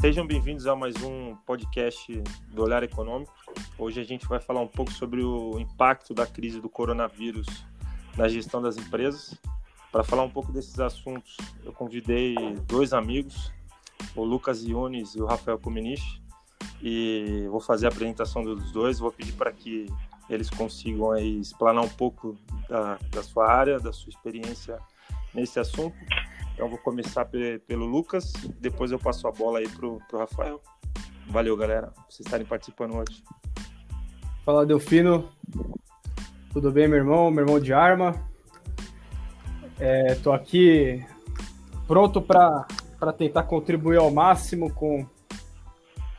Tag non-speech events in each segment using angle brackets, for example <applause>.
Sejam bem-vindos a mais um podcast do Olhar Econômico. Hoje a gente vai falar um pouco sobre o impacto da crise do coronavírus na gestão das empresas. Para falar um pouco desses assuntos, eu convidei dois amigos, o Lucas Iones e o Rafael Cominich, e vou fazer a apresentação dos dois. Vou pedir para que eles consigam aí explanar um pouco da, da sua área, da sua experiência nesse assunto. Então vou começar pelo Lucas, depois eu passo a bola aí pro, pro Rafael. Valeu, galera, por vocês estarem participando hoje. Fala, Delfino. Tudo bem, meu irmão? Meu irmão de arma. É, aqui pronto para tentar contribuir ao máximo com,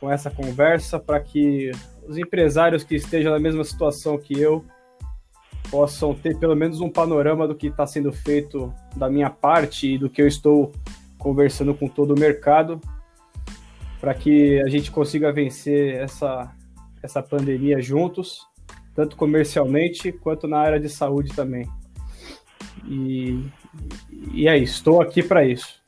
com essa conversa para que os empresários que estejam na mesma situação que eu possam ter pelo menos um panorama do que está sendo feito da minha parte e do que eu estou conversando com todo o mercado, para que a gente consiga vencer essa, essa pandemia juntos, tanto comercialmente quanto na área de saúde também. E, e é isso, estou aqui para isso.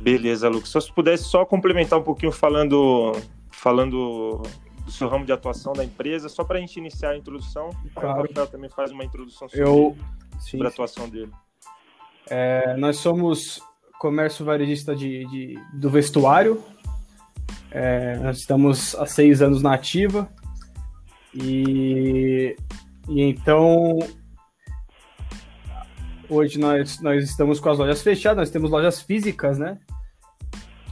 Beleza, Lucas. Se você pudesse só complementar um pouquinho falando, falando do seu ramo de atuação da empresa, só para a gente iniciar a introdução. Claro. O Rafael também faz uma introdução sobre, Eu, sim, sobre a atuação dele. É, nós somos comércio varejista de, de do vestuário. É, nós estamos há seis anos na ativa. E, e então hoje nós, nós estamos com as lojas fechadas, nós temos lojas físicas, né?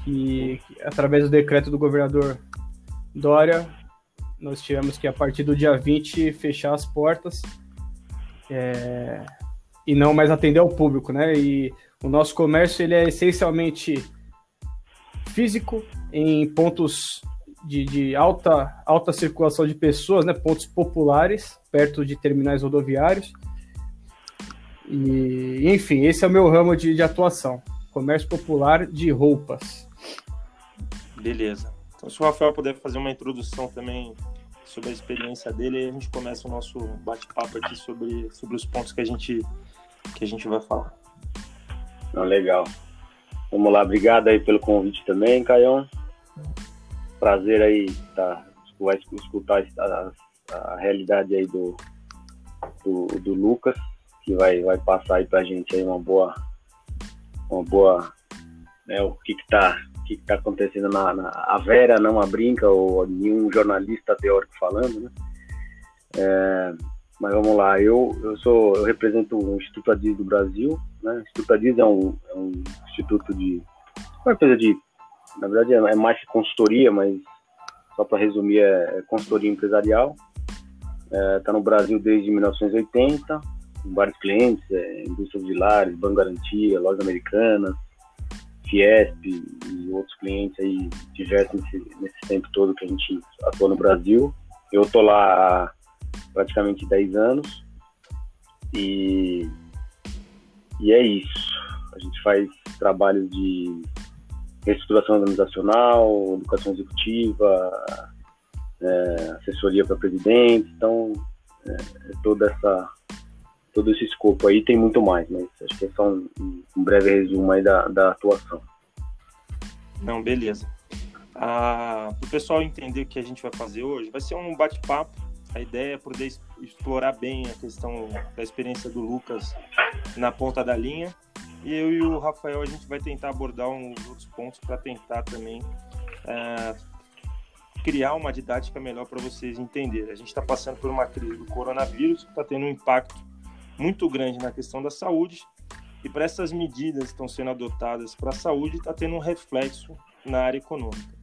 Que, através do decreto do governador Dória, nós tivemos que, a partir do dia 20, fechar as portas é, e não mais atender ao público, né? E o nosso comércio ele é essencialmente físico em pontos de, de, alta, alta circulação de pessoas, né? Pontos populares, perto de terminais rodoviários. E, enfim, esse é o meu ramo de, de atuação. Comércio popular de roupas. Beleza. Então, se o Rafael puder fazer uma introdução também sobre a experiência dele, a gente começa o nosso bate-papo aqui sobre, sobre os pontos que a gente, que a gente vai falar. Não, legal. Vamos lá, obrigado aí pelo convite também, Caião. Prazer aí tá, escutar a, a realidade aí do, do, do, Lucas, que vai, vai passar aí pra gente aí uma boa, uma boa, né, o que que tá que está acontecendo na, na, a Vera não a brinca ou nenhum jornalista teórico falando, né? É, mas vamos lá, eu, eu sou eu represento o Instituto Adis do Brasil, né? O Instituto Adis é um, é um instituto de uma empresa de na verdade é mais que consultoria, mas só para resumir é, é, consultoria empresarial. Está é, no Brasil desde 1980, com vários clientes, é, indústrias de lares, Banco Garantia, lojas americanas, Fiesp e outros clientes aí diversos nesse, nesse tempo todo que a gente atua no Brasil. Eu tô lá há praticamente 10 anos e, e é isso. A gente faz trabalhos de reestruturação organizacional, educação executiva, é, assessoria para presidente, então é, é toda essa todo esse escopo aí tem muito mais, mas acho que é só um, um breve resumo aí da, da atuação. Não, beleza. Ah, para o pessoal entender o que a gente vai fazer hoje, vai ser um bate-papo. A ideia é poder explorar bem a questão da experiência do Lucas na ponta da linha. E eu e o Rafael, a gente vai tentar abordar uns outros pontos para tentar também é, criar uma didática melhor para vocês entenderem. A gente está passando por uma crise do coronavírus que está tendo um impacto muito grande na questão da saúde. E para essas medidas que estão sendo adotadas para a saúde, está tendo um reflexo na área econômica.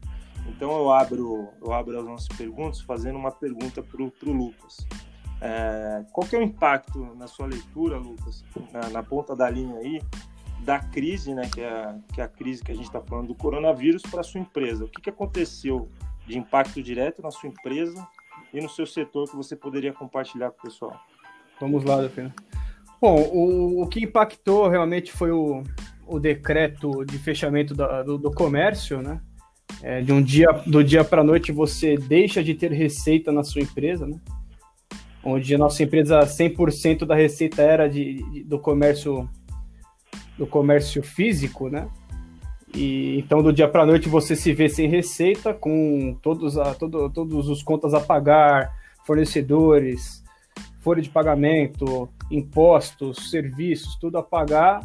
Então eu abro, eu abro as nossas perguntas fazendo uma pergunta para o Lucas. É, qual que é o impacto na sua leitura, Lucas, na, na, ponta da linha aí, da crise, né, que é a, que é a crise que a gente está falando do coronavírus para a sua empresa? O que, que aconteceu de impacto direto na sua empresa e no seu setor que você poderia compartilhar com o pessoal? Vamos lá, Delfino. Bom, o, o que impactou realmente foi o, o decreto de fechamento da, do, do, comércio, né? É, de um dia do dia para a noite você deixa de ter receita na sua empresa, né? Onde a nossa empresa 100% da receita era de, de, do comércio no comércio físico, né? E então do dia para a noite você se vê sem receita, com todos, a, todo, todos os contas a pagar, fornecedores, folha de pagamento, impostos, serviços, tudo a pagar.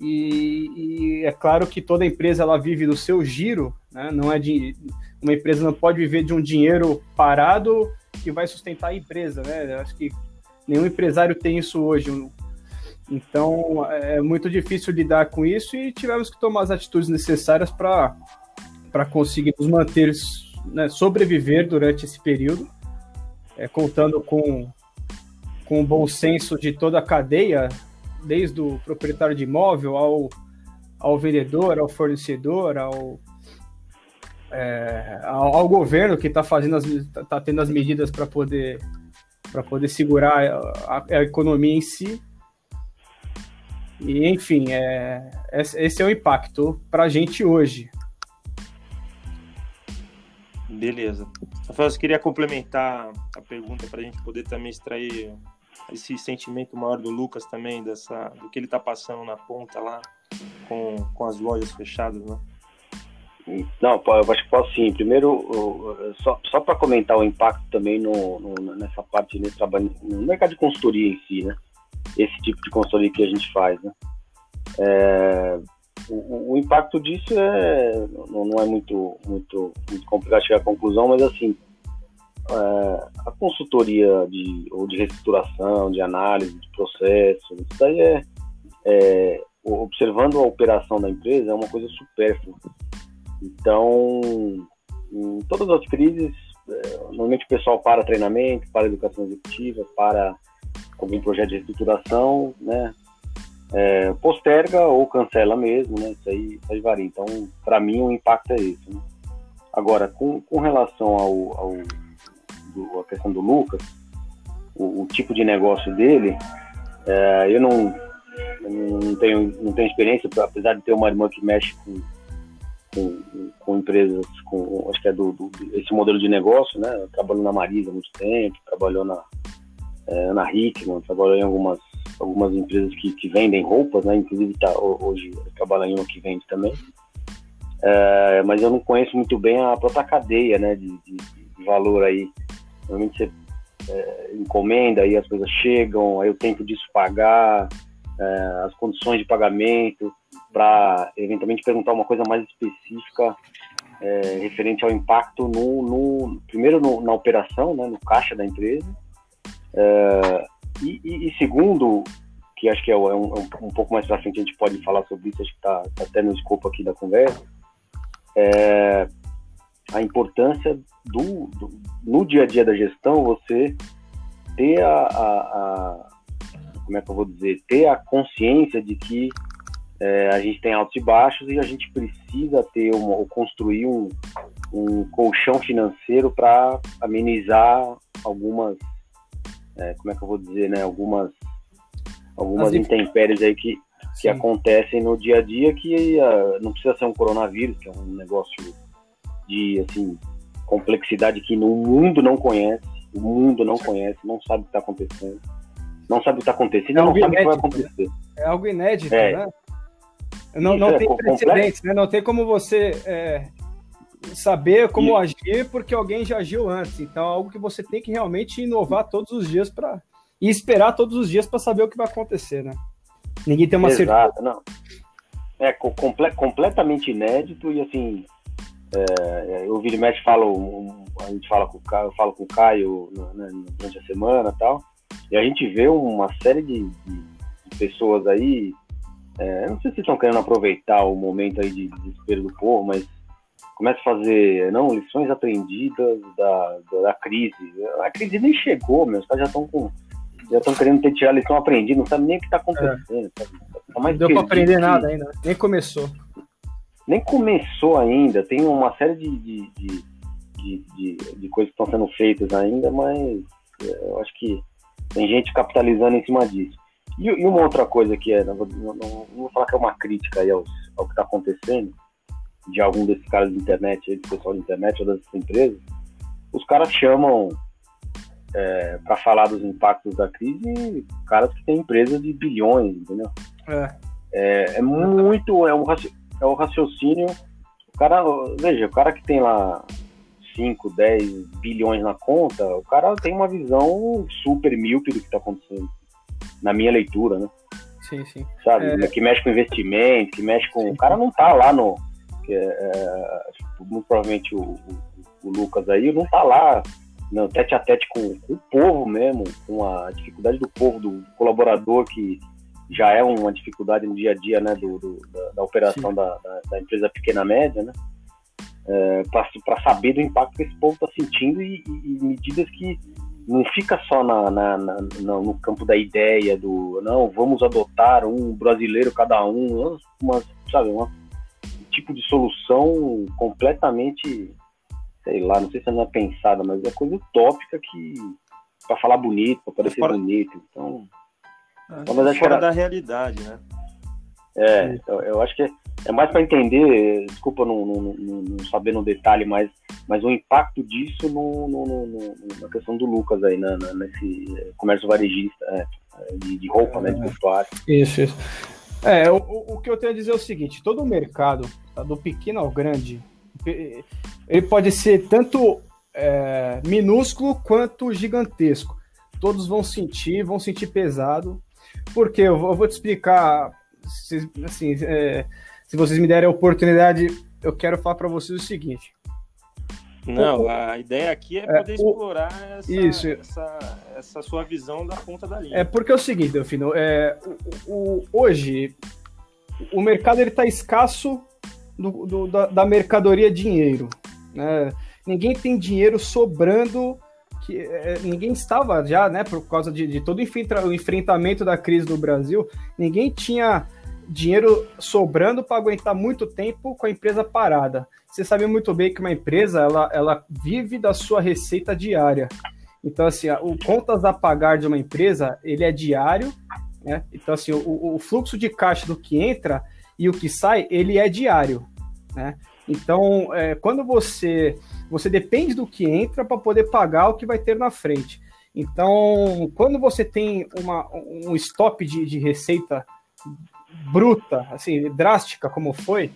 E, e, é claro que toda empresa ela vive do seu giro, né? Não é de uma empresa não pode viver de um dinheiro parado que vai sustentar a empresa, né? Acho que nenhum empresário tem isso hoje. Então é muito difícil lidar com isso e tivemos que tomar as atitudes necessárias para conseguir nos manter, né, sobreviver durante esse período, é, contando com, com o bom senso de toda a cadeia, desde o proprietário de imóvel ao, ao vendedor, ao fornecedor, ao, é, ao, ao, governo que está fazendo as, tá tendo as medidas para poder para poder segurar a, a, economia em si e, enfim, é, esse é o impacto para a gente hoje. Beleza. Rafael, eu queria complementar a pergunta para a gente poder também extrair esse sentimento maior do Lucas também, dessa, do que ele está passando na ponta lá, com, com as lojas fechadas, né? Não, eu acho que posso sim. Primeiro, só, só para comentar o impacto também no, no, nessa parte nesse trabalho, no mercado de consultoria em si, né? esse tipo de consultoria que a gente faz. Né? É, o, o, impacto disso é, não, é muito, muito, muito complicado chegar à conclusão, mas assim, é, a consultoria de, ou de reestruturação, de análise de processo, isso daí é, é observando a operação da empresa é uma coisa supérflua. Então, em todas as crises, é, normalmente o pessoal para treinamento, para educação executiva, para algum projeto de reestruturação, né? É, posterga ou cancela mesmo, né? Isso aí, isso aí varia. Então, para mim, o impacto é esse. Né? Agora, com, com relação ao, ao do, a questão do Lucas, o, o tipo de negócio dele, é, eu não, não tenho não tenho experiência, apesar de ter uma irmã que mexe com, com, com empresas, com acho que é do, do, esse modelo de negócio, né? Trabalhou na Marisa há muito tempo, trabalhou na é, Ana Hickman, trabalhou em algumas, algumas empresas que, que vendem roupas, né? Inclusive tá, hoje trabalha em uma que vende também. É, mas eu não conheço muito bem a própria cadeia, né? De, de, de valor aí. Normalmente você é, encomenda, aí as coisas chegam, aí o tempo disso pagar, é, as condições de pagamento, para eventualmente perguntar uma coisa mais específica é, referente ao impacto no, no primeiro no, na operação, né, no caixa da empresa, é, e, e, e, segundo, que acho que é, um, é um, um pouco mais para frente a gente pode falar sobre isso, acho que está tá até no escopo aqui da conversa, é a importância do, do, no dia a dia da gestão você ter a, a, a, como é que eu vou dizer ter a consciência de que é, a gente tem altos e baixos e a gente precisa ter uma, ou construir um, um colchão financeiro para amenizar algumas é, como é que eu vou dizer, né, algumas, algumas intempéries aí que, que acontecem no dia a dia que uh, não precisa ser um coronavírus, que é um negócio de, assim, complexidade que no mundo não conhece, o mundo não conhece, não sabe o que está acontecendo, não sabe o que está acontecendo, é não sabe o que vai né? acontecer. Né? É algo inédito, é. né? Não, não é tem precedentes, né? Não tem como você é, saber como agir porque alguém já agiu antes. Então, é algo que você tem que realmente inovar todos os dias para e esperar todos os dias para saber o que vai acontecer, né? Ninguém tem uma Exato, certeza. não. É comple completamente inédito e assim, é, eu vi mexe falo, a gente fala com o Caio, eu falo com o Caio né, durante a semana, tal. E a gente vê uma série de, de, pessoas aí, é, não sei se estão querendo aproveitar o momento aí de desespero do povo, mas começa a fazer não lições aprendidas da, da, da, crise. A crise nem chegou, meus caras já estão com já estão querendo ter tirar a lição aprendida, não sabe nem o que está acontecendo. É. Tá, não deu para aprender que... nada ainda, nem começou. Nem começou ainda, tem uma série de, de, de, de, de, coisas que estão sendo feitas ainda, mas é, eu acho que tem gente capitalizando em cima disso. E, e uma outra coisa que é, não, não, não, vou falar que é uma crítica aí ao, ao que está acontecendo, de algum desses caras de internet, do pessoal de internet ou dessas empresas, os caras chamam é, para falar dos impactos da crise caras que têm empresas de bilhões, entendeu? É. É, é muito, é um, é um raciocínio. O cara, veja, o cara que tem lá 5, 10 bilhões na conta, o cara tem uma visão super míope do que está acontecendo, na minha leitura, né? Sim, sim. Sabe? É... Que mexe com investimento, que mexe com. Sim. O cara não tá lá no. É, é, muito provavelmente o, o, o, Lucas aí não tá lá no tete a tete com, com, o povo mesmo, com a dificuldade do povo, do colaborador que já é uma dificuldade no dia a dia né, do, do da, da, operação da, da, da, empresa pequena média, né? É, para saber do impacto que esse povo está sentindo e, e, e, medidas que não fica só na, na, na, no campo da ideia do não vamos adotar um brasileiro cada um, uma, sabe, uma, um tipo de solução completamente, sei lá, não sei se não é pensada, mas é coisa utópica que para falar bonito, para parecer fora... bonito, então. É, fora era... da realidade, né? É, eu, eu acho que é é mais para entender, desculpa não, não, não, não, saber no detalhe, mas, mas o impacto disso no, no, na questão do Lucas aí, na, na nesse comércio varejista é, de, de, roupa, né, de vestuário. Isso, isso. É, o, o que eu tenho a dizer é o seguinte, todo o mercado, tá, do pequeno ao grande, ele pode ser tanto é, minúsculo quanto gigantesco. Todos vão sentir, vão sentir pesado, porque eu vou, eu vou te explicar, assim, é, se vocês me derem a oportunidade, eu quero falar para vocês o seguinte. Não, o, a ideia aqui é poder é, explorar essa, isso. Essa, essa, sua visão da ponta da linha. É porque é o seguinte, Delfino, é, o, o, hoje o mercado está escasso do, do, da, da, mercadoria dinheiro. Né? Ninguém tem dinheiro sobrando, que é, ninguém estava já, né, por causa de, de todo o enfrentamento da crise do Brasil, ninguém tinha dinheiro sobrando para aguentar muito tempo com a empresa parada. Você sabe muito bem que uma empresa ela, ela vive da sua receita diária. Então, assim, o contas a pagar de uma empresa ele é diário, né? Então, assim, o, o fluxo de caixa do que entra e o que sai ele é diário, né? Então, é, quando você você depende do que entra para poder pagar o que vai ter na frente. Então, quando você tem uma, um stop de, de receita bruta, assim, drástica como foi,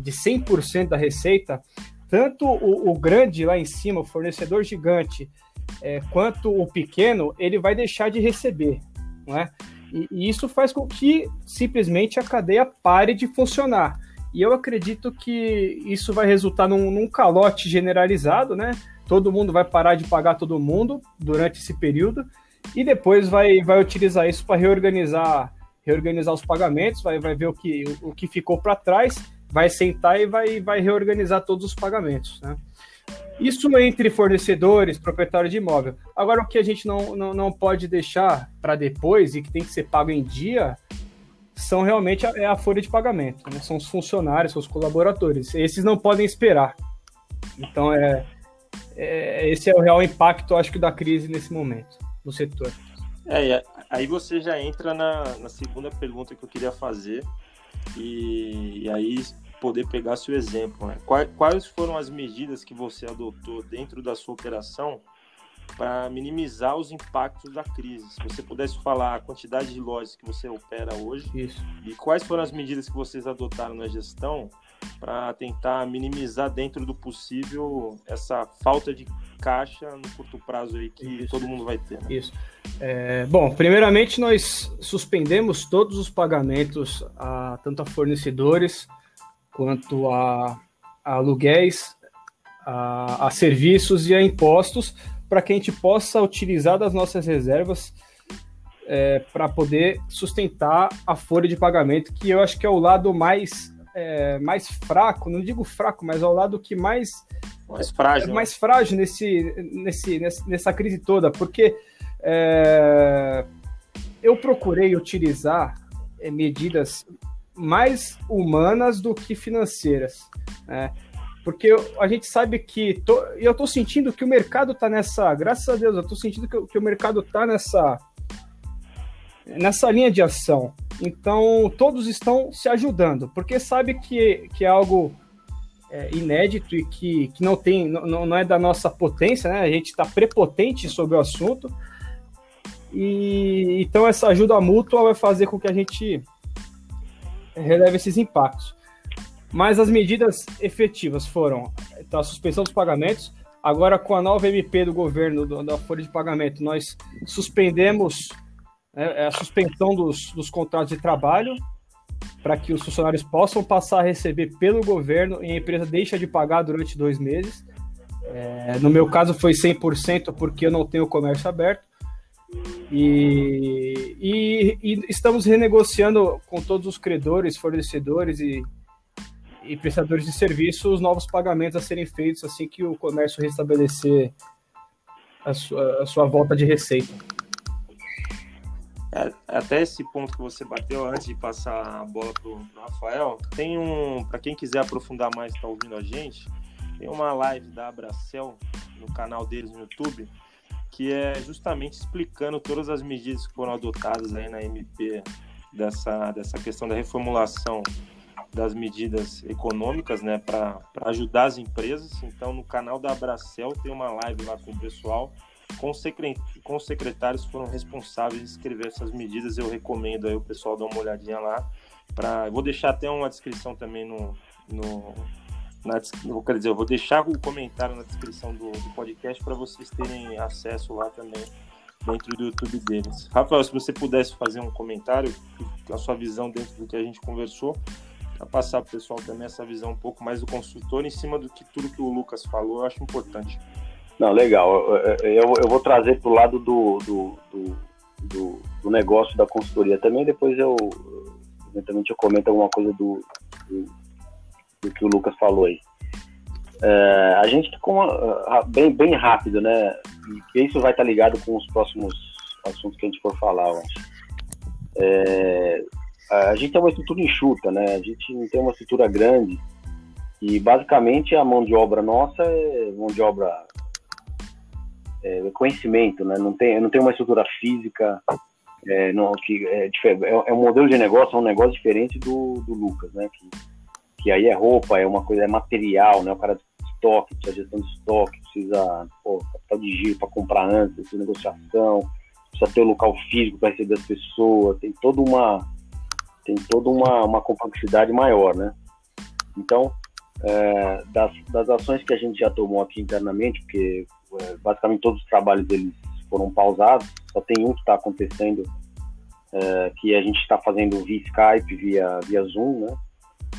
de 100% da receita, tanto o, o, grande lá em cima, o fornecedor gigante, é, quanto o pequeno, ele vai deixar de receber, não é? E, e, isso faz com que simplesmente a cadeia pare de funcionar. E eu acredito que isso vai resultar num, num calote generalizado, né? Todo mundo vai parar de pagar todo mundo durante esse período e depois vai, vai utilizar isso para reorganizar reorganizar os pagamentos, vai, vai ver o que, o, o que ficou para trás, vai sentar e vai, vai reorganizar todos os pagamentos. Né? Isso entre fornecedores, proprietários de imóvel. Agora, o que a gente não, não, não pode deixar para depois e que tem que ser pago em dia são realmente a, é a folha de pagamento. Né? São os funcionários, são os colaboradores. Esses não podem esperar. Então, é, é, esse é o real impacto, acho que, da crise nesse momento, no setor. É, aí você já entra na, na segunda pergunta que eu queria fazer e, e aí poder pegar seu exemplo. Né? Quais, quais foram as medidas que você adotou dentro da sua operação para minimizar os impactos da crise? Se você pudesse falar a quantidade de lojas que você opera hoje Isso. e quais foram as medidas que vocês adotaram na gestão para tentar minimizar dentro do possível essa falta de caixa no curto prazo aí que Isso. todo mundo vai ter. Né? Isso. É, bom, primeiramente nós suspendemos todos os pagamentos a tanto a fornecedores quanto a, a aluguéis, a, a, serviços e a impostos para que a gente possa utilizar das nossas reservas é, para poder sustentar a folha de pagamento, que eu acho que é o lado mais é, mais fraco, não digo fraco, mas ao lado que mais mais frágil, é, mais frágil nesse, nesse, nessa crise toda, porque é, eu procurei utilizar é, medidas mais humanas do que financeiras, né? Porque a gente sabe que tô, eu estou sentindo que o mercado está nessa, graças a Deus, eu estou sentindo que, que o mercado está nessa nessa linha de ação. Então, todos estão se ajudando, porque sabe que, que é algo é, inédito e que, que não tem, não, não é da nossa potência, né? A gente está prepotente sobre o assunto. E então essa ajuda mútua vai fazer com que a gente releva esses impactos. Mas as medidas efetivas foram então, a suspensão dos pagamentos. Agora, com a nova MP do governo do, da folha de pagamento, nós suspendemos né, a suspensão dos, dos contratos de trabalho para que os funcionários possam passar a receber pelo governo e a empresa deixa de pagar durante dois meses. É, no meu caso foi 100% porque eu não tenho comércio aberto. E, e, e, estamos renegociando com todos os credores, fornecedores e, e prestadores de serviço os novos pagamentos a serem feitos assim que o comércio restabelecer a sua, a sua volta de receita. É, até esse ponto que você bateu antes de passar a bola para o Rafael, tem um, para quem quiser aprofundar mais, está ouvindo a gente, tem uma live da Abracel no canal deles no YouTube, que é justamente explicando todas as medidas que foram adotadas aí na MP dessa, dessa questão da reformulação das medidas econômicas, né, para ajudar as empresas. Então, no canal da Abracel tem uma live lá com o pessoal, com, secret, com os secretários que foram responsáveis de escrever essas medidas. Eu recomendo aí o pessoal dar uma olhadinha lá. Pra, vou deixar até uma descrição também no, no na, quer dizer, eu vou deixar o comentário na descrição do, do podcast para vocês terem acesso lá também dentro do YouTube deles. Rafael, se você pudesse fazer um comentário, a sua visão dentro do que a gente conversou, para passar para o pessoal também essa visão um pouco mais do consultor em cima do que tudo que o Lucas falou, eu acho importante. Não, legal. Eu, eu vou trazer para o lado do, do, do, do, negócio da consultoria também, depois eu eventualmente eu comento alguma coisa do, do do que o Lucas falou aí. É, a gente ficou bem, bem rápido, né? E isso vai estar ligado com os próximos assuntos que a gente for falar, eu acho. É, a gente tem uma estrutura enxuta, né? A gente não tem uma estrutura grande e basicamente a mão de obra nossa é mão de obra é, conhecimento, né? Não tem, não tem uma estrutura física é, não, que é, é, é, um modelo de negócio, é um negócio diferente do, do Lucas, né? Que, que aí é roupa, é uma coisa, é material, né? O cara de estoque, precisa gestão de estoque, precisa pô, capital de giro para comprar antes, precisa negociação, precisa ter o um local físico para receber as pessoas, tem toda uma tem toda uma, uma complexidade maior, né? Então, é, das, das ações que a gente já tomou aqui internamente, porque é, basicamente todos os trabalhos eles foram pausados, só tem um que está acontecendo, é, que a gente está fazendo via Skype, via, via Zoom, né?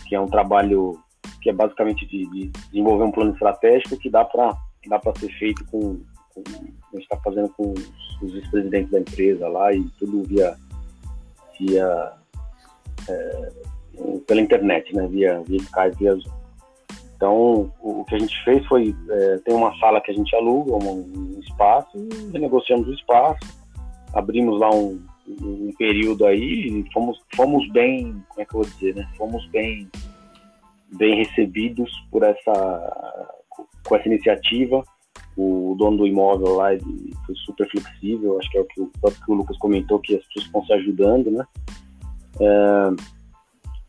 que é um trabalho que é basicamente de, de desenvolver um plano estratégico que dá para dá para ser feito com, com, a gente está fazendo com os, vice-presidentes da empresa lá e tudo via via é, pela internet, né? Via via Skype, via Zoom. Então o, o que a gente fez foi é, tem uma sala que a gente aluga, um, um espaço, e renegociamos o espaço, abrimos lá um, um período aí fomos fomos bem como é que eu vou dizer né fomos bem bem recebidos por essa com essa iniciativa o dono do imóvel lá foi super flexível acho que é o que o o Lucas comentou que as pessoas estão se ajudando né é,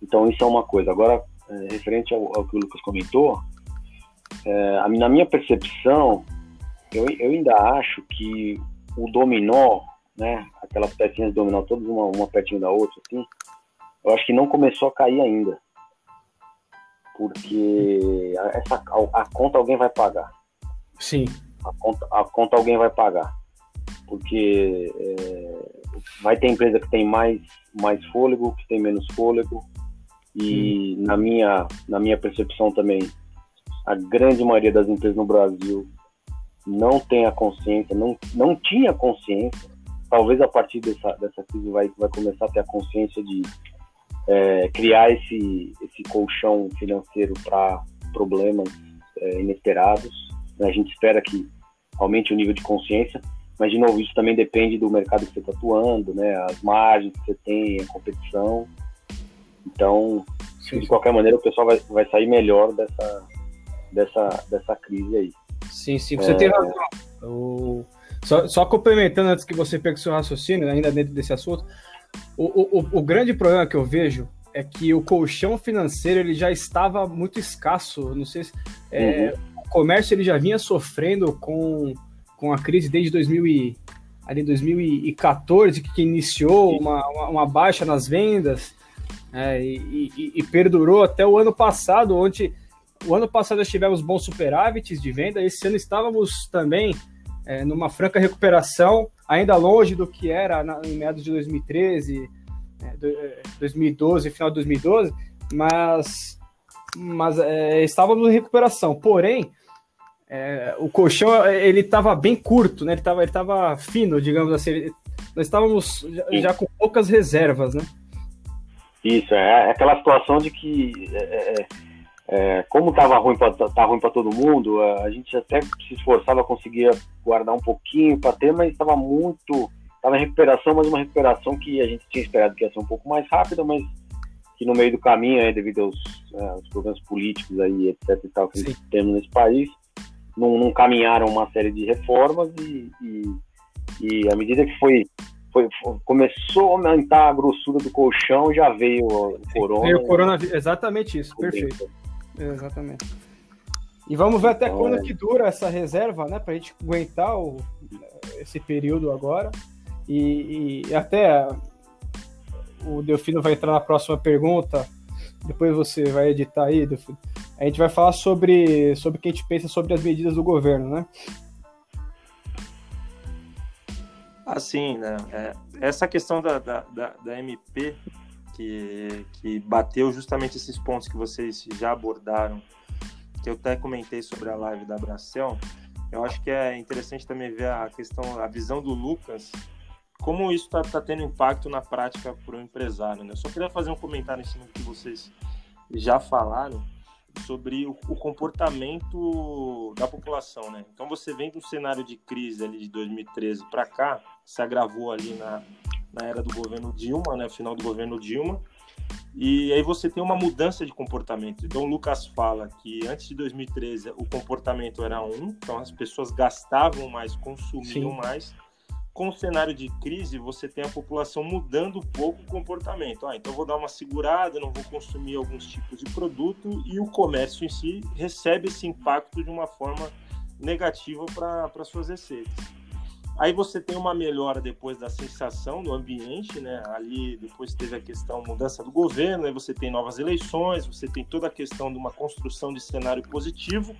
então isso é uma coisa agora é, referente ao, ao, que o Lucas comentou é, na minha percepção eu, eu ainda acho que o dominó né? Aquelas pecinhas dominó todas uma, uma pertinho da outra, assim. Eu acho que não começou a cair ainda. Porque essa, a, a conta alguém vai pagar. Sim. A conta, a conta alguém vai pagar. Porque é, vai ter empresa que tem mais, mais fôlego, que tem menos fôlego. E na minha, na minha percepção também, a grande maioria das empresas no Brasil não tem a consciência, não, não tinha consciência talvez a partir dessa, dessa crise vai, vai começar a ter a consciência de é, criar esse, esse colchão financeiro para problemas é, inesperados. A gente espera que aumente o nível de consciência, mas de novo isso também depende do mercado que você está atuando, né? As margens que você tem, a competição. Então, sim, de qualquer maneira, o pessoal vai, vai sair melhor dessa, dessa, dessa crise aí. Sim, sim, você é... tem razão. O só, só complementando antes que você pegue seu raciocínio, ainda dentro desse assunto, o, o, o grande problema que eu vejo é que o colchão financeiro ele já estava muito escasso. Não sei se é, uhum. o comércio ele já vinha sofrendo com, com a crise desde 2000 e, ali 2014 que iniciou uma, uma, uma baixa nas vendas. É, e, e, e, perdurou até o ano passado, onde o ano passado nós tivemos bons superávites de venda, esse ano estávamos também é, numa franca recuperação, ainda longe do que era na, em meados de 2013, é, 2012, final de 2012, mas, mas é, estávamos em recuperação. Porém, é, o colchão ele estava bem curto, né? Ele estava ele tava fino, digamos assim. Nós estávamos já, já, com poucas reservas, né? Isso, é, é aquela situação de que é, é, é como estava ruim para tá ruim para todo mundo, a gente até se esforçava, conseguia guardar um pouquinho para ter, mas estava muito, estava em recuperação, mas uma recuperação que a gente tinha esperado que ia ser um pouco mais rápida, mas que no meio do caminho, aí, devido aos, aos problemas políticos aí, etc e tal que Sim. temos nesse país, não, não caminharam uma série de reformas e, e, e à medida que foi, foi, começou a aumentar a grossura do colchão, já veio o corona. Veio o coronavírus, exatamente isso, perfeito. Exatamente. E vamos ver até então, quando é... que dura essa reserva, né? Pra gente aguentar o, esse período agora. E, e até o Delfino vai entrar na próxima pergunta. Depois você vai editar aí, Delfino a gente vai falar sobre, sobre o que a gente pensa sobre as medidas do governo, né? Assim, né? É, essa questão da, da, da, da, MP, que, que bateu justamente esses pontos que vocês já abordaram, que eu até comentei sobre a live da Bracel, eu acho que é interessante também ver a questão, a visão do Lucas, como isso está tá tendo impacto na prática para o empresário. Né? Eu só queria fazer um comentário em cima do que vocês já falaram sobre o, o, comportamento da população, né? Então você vem de um cenário de crise ali de 2013 para cá, se agravou ali na, na era do governo Dilma, né? Final do governo Dilma. E aí você tem uma mudança de comportamento. Então o Lucas fala que antes de 2013 o comportamento era um, então as pessoas gastavam mais, consumiam Sim. mais com o cenário de crise, você tem a população mudando um pouco o comportamento. Ah, então vou dar uma segurada, não vou consumir alguns tipos de produto e o comércio em si recebe esse impacto de uma forma negativa para suas receitas. Aí você tem uma melhora depois da sensação do ambiente, né? Ali depois teve a questão mudança do governo, aí você tem novas eleições, você tem toda a questão de uma construção de cenário positivo.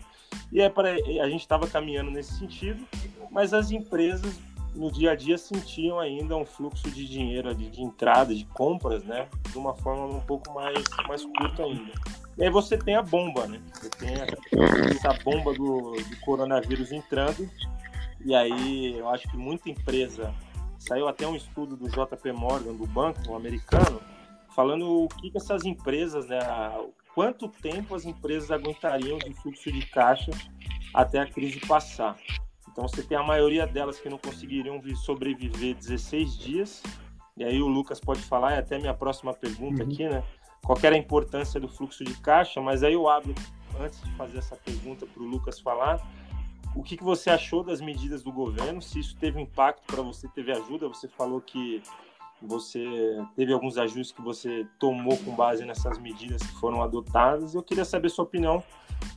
E é para a gente estava caminhando nesse sentido, mas as empresas no dia a dia sentiam ainda um fluxo de dinheiro ali, de entrada, de compras, né? De uma forma um pouco mais, mais curta ainda. E aí você tem a bomba, né? Você tem essa bomba do, do coronavírus entrando. E aí eu acho que muita empresa. Saiu até um estudo do JP Morgan, do banco americano, falando o que, que essas empresas, né? Quanto tempo as empresas aguentariam de fluxo de caixa até a crise passar. Então você tem a maioria delas que não conseguiriam sobreviver 16 dias. E aí o Lucas pode falar, é até minha próxima pergunta uhum. aqui, né? Qual era a importância do fluxo de caixa? Mas aí eu abro, antes de fazer essa pergunta para o Lucas falar, o que, que você achou das medidas do governo? Se isso teve impacto para você, teve ajuda? Você falou que você teve alguns ajustes que você tomou com base nessas medidas que foram adotadas. Eu queria saber sua opinião,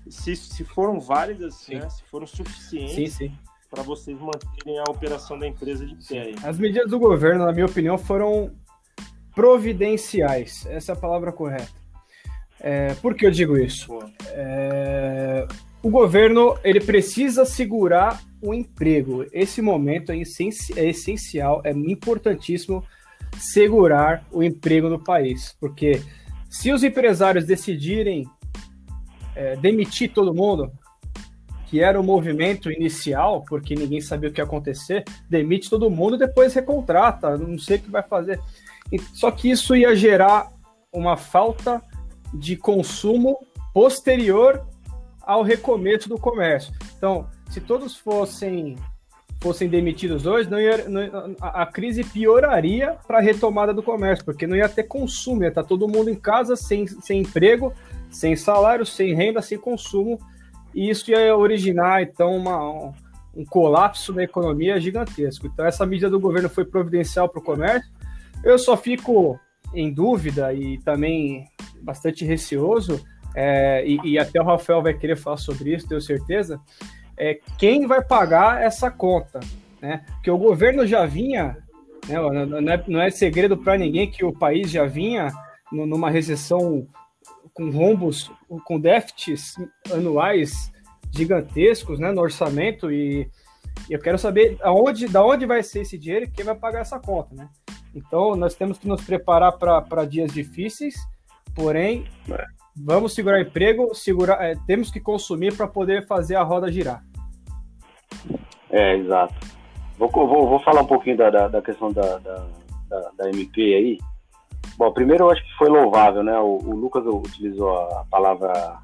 se, se foram válidas, né? se foram suficientes. Sim, sim para vocês manterem a operação da empresa de pé. As medidas do governo, na minha opinião, foram providenciais. Essa é a palavra correta. É, por que eu digo isso? É, o governo ele precisa segurar o emprego. Esse momento é, é essencial, é importantíssimo segurar o emprego no país, porque se os empresários decidirem é, demitir todo mundo, que era o movimento inicial, porque ninguém sabia o que ia acontecer, demite todo mundo e depois recontrata, não sei o que vai fazer. Só que isso ia gerar uma falta de consumo posterior ao recomeço do comércio. Então, se todos fossem fossem demitidos hoje, não ia, não, a, a, crise pioraria para a retomada do comércio, porque não ia ter consumo, ia estar tá todo mundo em casa sem, sem emprego, sem salário, sem renda, sem consumo, e isso ia originar, então, uma, um colapso na economia gigantesco. Então, essa medida do governo foi providencial para o comércio. Eu só fico em dúvida e também bastante receoso, é, e, e, até o Rafael vai querer falar sobre isso, tenho certeza, é quem vai pagar essa conta, né? Porque o governo já vinha, né, não, é, não é segredo para ninguém que o país já vinha numa recessão com rombos, com déficits anuais gigantescos né, no orçamento e, e eu quero saber aonde, da onde vai ser esse dinheiro e quem vai pagar essa conta, né? Então nós temos que nos preparar para dias difíceis, porém vamos segurar emprego, segurar, é, temos que consumir para poder fazer a roda girar. É, exato. Vou, vou, vou falar um pouquinho da, da, da questão da, da, da, da MP aí. Bom, primeiro eu acho que foi louvável, né? O, o Lucas utilizou a palavra.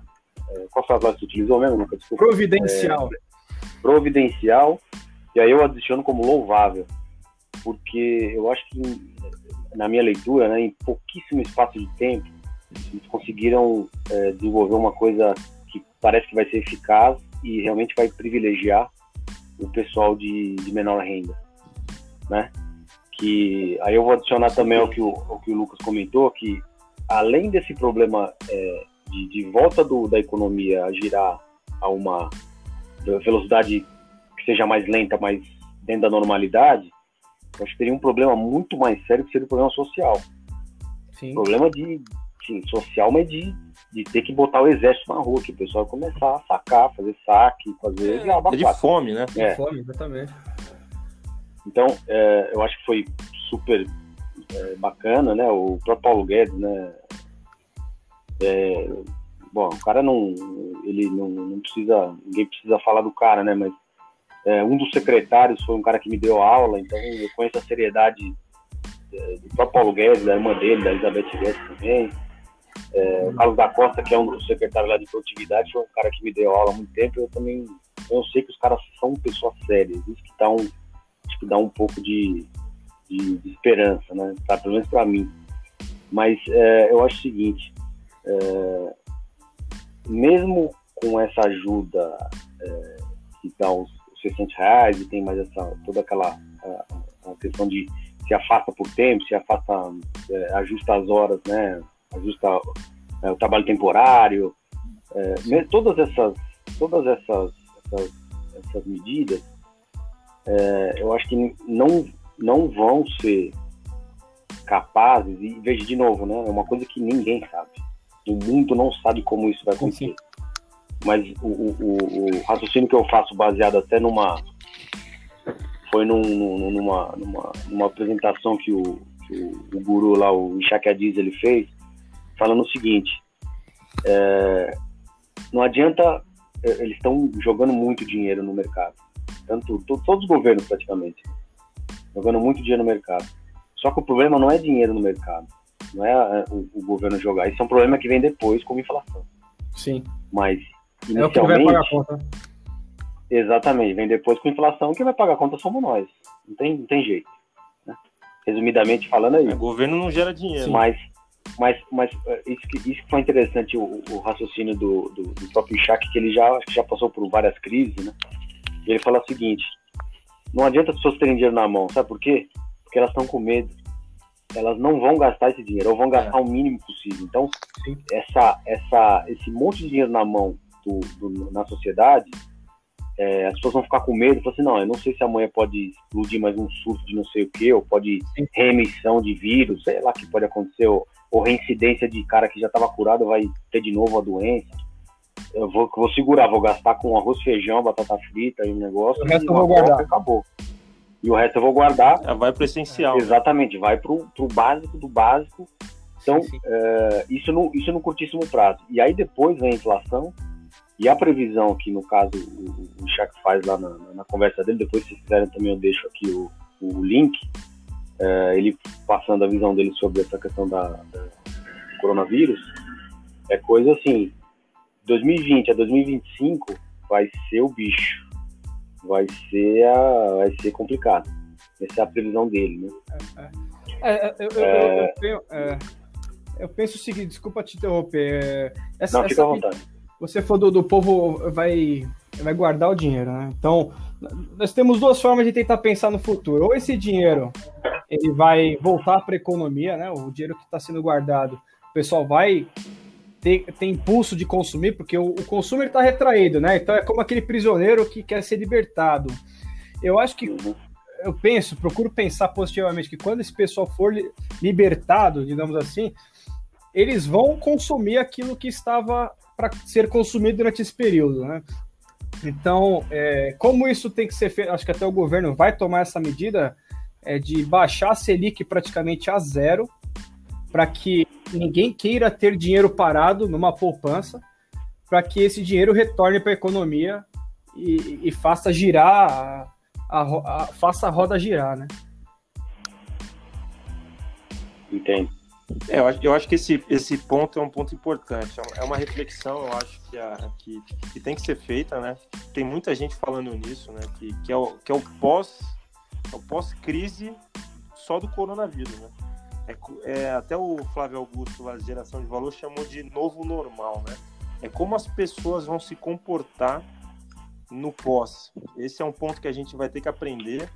É, qual foi a palavra que você utilizou mesmo, Lucas? Desculpa. Providencial. É, providencial. E aí eu adiciono como louvável. Porque eu acho que, na minha leitura, né, em pouquíssimo espaço de tempo, eles conseguiram é, desenvolver uma coisa que parece que vai ser eficaz e realmente vai privilegiar o pessoal de, de menor renda, né? Que aí eu vou adicionar também ao que o, ao que o Lucas comentou, que além desse problema é, de, de, volta do, da economia a girar a uma velocidade que seja mais lenta, mas dentro da normalidade, eu acho que teria um problema muito mais sério que seria o problema social. Sim. Problema de sim, social, mas de, de ter que botar o exército na rua, que o pessoal vai começar a sacar, fazer saque, fazer. É, é de fome, né? É. De fome, exatamente. Então, é, eu acho que foi super é, bacana, né? O próprio Paulo Guedes, né? É, bom, o cara não, ele não, não, precisa, ninguém precisa falar do cara, né? Mas é, um dos secretários foi um cara que me deu aula, então eu conheço a seriedade é, do próprio Paulo Guedes, da irmã dele, da Elizabeth Guedes também. É, o Carlos da Costa, que é um dos secretários lá de produtividade, foi um cara que me deu aula há muito tempo. Eu também eu sei que os caras são pessoas sérias, isso que estão tá que dá um pouco de, de, de esperança, né? Tá, pelo menos para mim. Mas é, eu acho o seguinte, é, mesmo com essa ajuda é, que dá os, 600 reais e tem mais essa toda aquela a, a questão de se afasta por tempo, se afasta, é, ajusta as horas, né? Ajusta é, o trabalho temporário, é, todas essas todas essas, essas, essas medidas é, eu acho que não, não vão ser capazes, e veja de novo, né? É uma coisa que ninguém sabe. O mundo não sabe como isso vai acontecer. Mas o, o, o, raciocínio que eu faço baseado até numa. Foi num, numa, numa, numa apresentação que o, que o, guru lá, o Ishak Adiz, ele fez, falando o seguinte: é, não adianta, é, eles estão jogando muito dinheiro no mercado tanto todos os governos praticamente, jogando muito dinheiro no mercado. Só que o problema não é dinheiro no mercado, não é, é o, o governo jogar. Isso é um problema que vem depois com inflação. Sim. Mas inicialmente, é o que vai pagar a conta. Exatamente, vem depois com inflação. Quem vai pagar a conta somos nós. Não tem, não tem jeito. Né? Resumidamente falando aí. É, o governo não gera dinheiro. Mas, mas, mas é, isso, que, isso que foi interessante, o, o raciocínio do, do, do próprio Isaac, que ele já, já passou por várias crises, né? Ele fala o seguinte: não adianta as pessoas terem dinheiro na mão, sabe por quê? Porque elas estão com medo. Elas não vão gastar esse dinheiro, ou vão gastar é. o mínimo possível. Então, essa, essa, esse monte de dinheiro na mão do, do, na sociedade, é, as pessoas vão ficar com medo, falar assim, não, eu não sei se amanhã pode explodir mais um surto de não sei o que, ou pode Sim. reemissão de vírus, sei lá que pode acontecer, ou, ou reincidência de cara que já estava curado vai ter de novo a doença eu vou, vou segurar, vou gastar com arroz, feijão, batata frita e um negócio. O resto eu vou guardar. Acabou. E o resto eu vou guardar. É, vai para o essencial. Exatamente, vai para o básico do básico. Então, sim, sim. É, isso, no, isso no curtíssimo prazo. E aí depois vem a inflação e a previsão que, no caso, o, o Shaq faz lá na, na, conversa dele, depois se quiserem também eu deixo aqui o, o link, é, ele passando a visão dele sobre essa questão da, da coronavírus, é coisa assim, 2020 a 2025 vai ser o bicho. Vai ser, a, vai ser complicado. Essa é a previsão dele, né? É, é. eu, eu, é... Eu, eu, penso o seguinte, desculpa te interromper. Essa, Não, fica à vontade. Você falou do povo vai, vai guardar o dinheiro, né? Então, nós temos duas formas de tentar pensar no futuro. Ou esse dinheiro ele vai voltar para a economia, né? O dinheiro que está sendo guardado, o pessoal vai ter, ter impulso de consumir, porque o, o consumo está retraído, né? Então é como aquele prisioneiro que quer ser libertado. Eu acho que eu penso, procuro pensar positivamente que quando esse pessoal for libertado, digamos assim, eles vão consumir aquilo que estava para ser consumido durante esse período, né? Então, é, como isso tem que ser feito, acho que até o governo vai tomar essa medida é, de baixar a Selic praticamente a zero, para que ninguém queira ter dinheiro parado numa poupança, para que esse dinheiro retorne para a economia e, e, faça girar, a, a, a, faça a roda girar, né? Entendo. É, eu, acho, eu acho que esse, esse ponto é um ponto importante. É uma reflexão, eu acho, que, a, que, que tem que ser feita, né? Tem muita gente falando nisso, né? Que, que, é, o, que é o pós é o pós-crise só do coronavírus, né? É, é, até o Flávio Augusto, a geração de valor, chamou de novo normal, né? É como as pessoas vão se comportar no pós. Esse é um ponto que a gente vai ter que aprender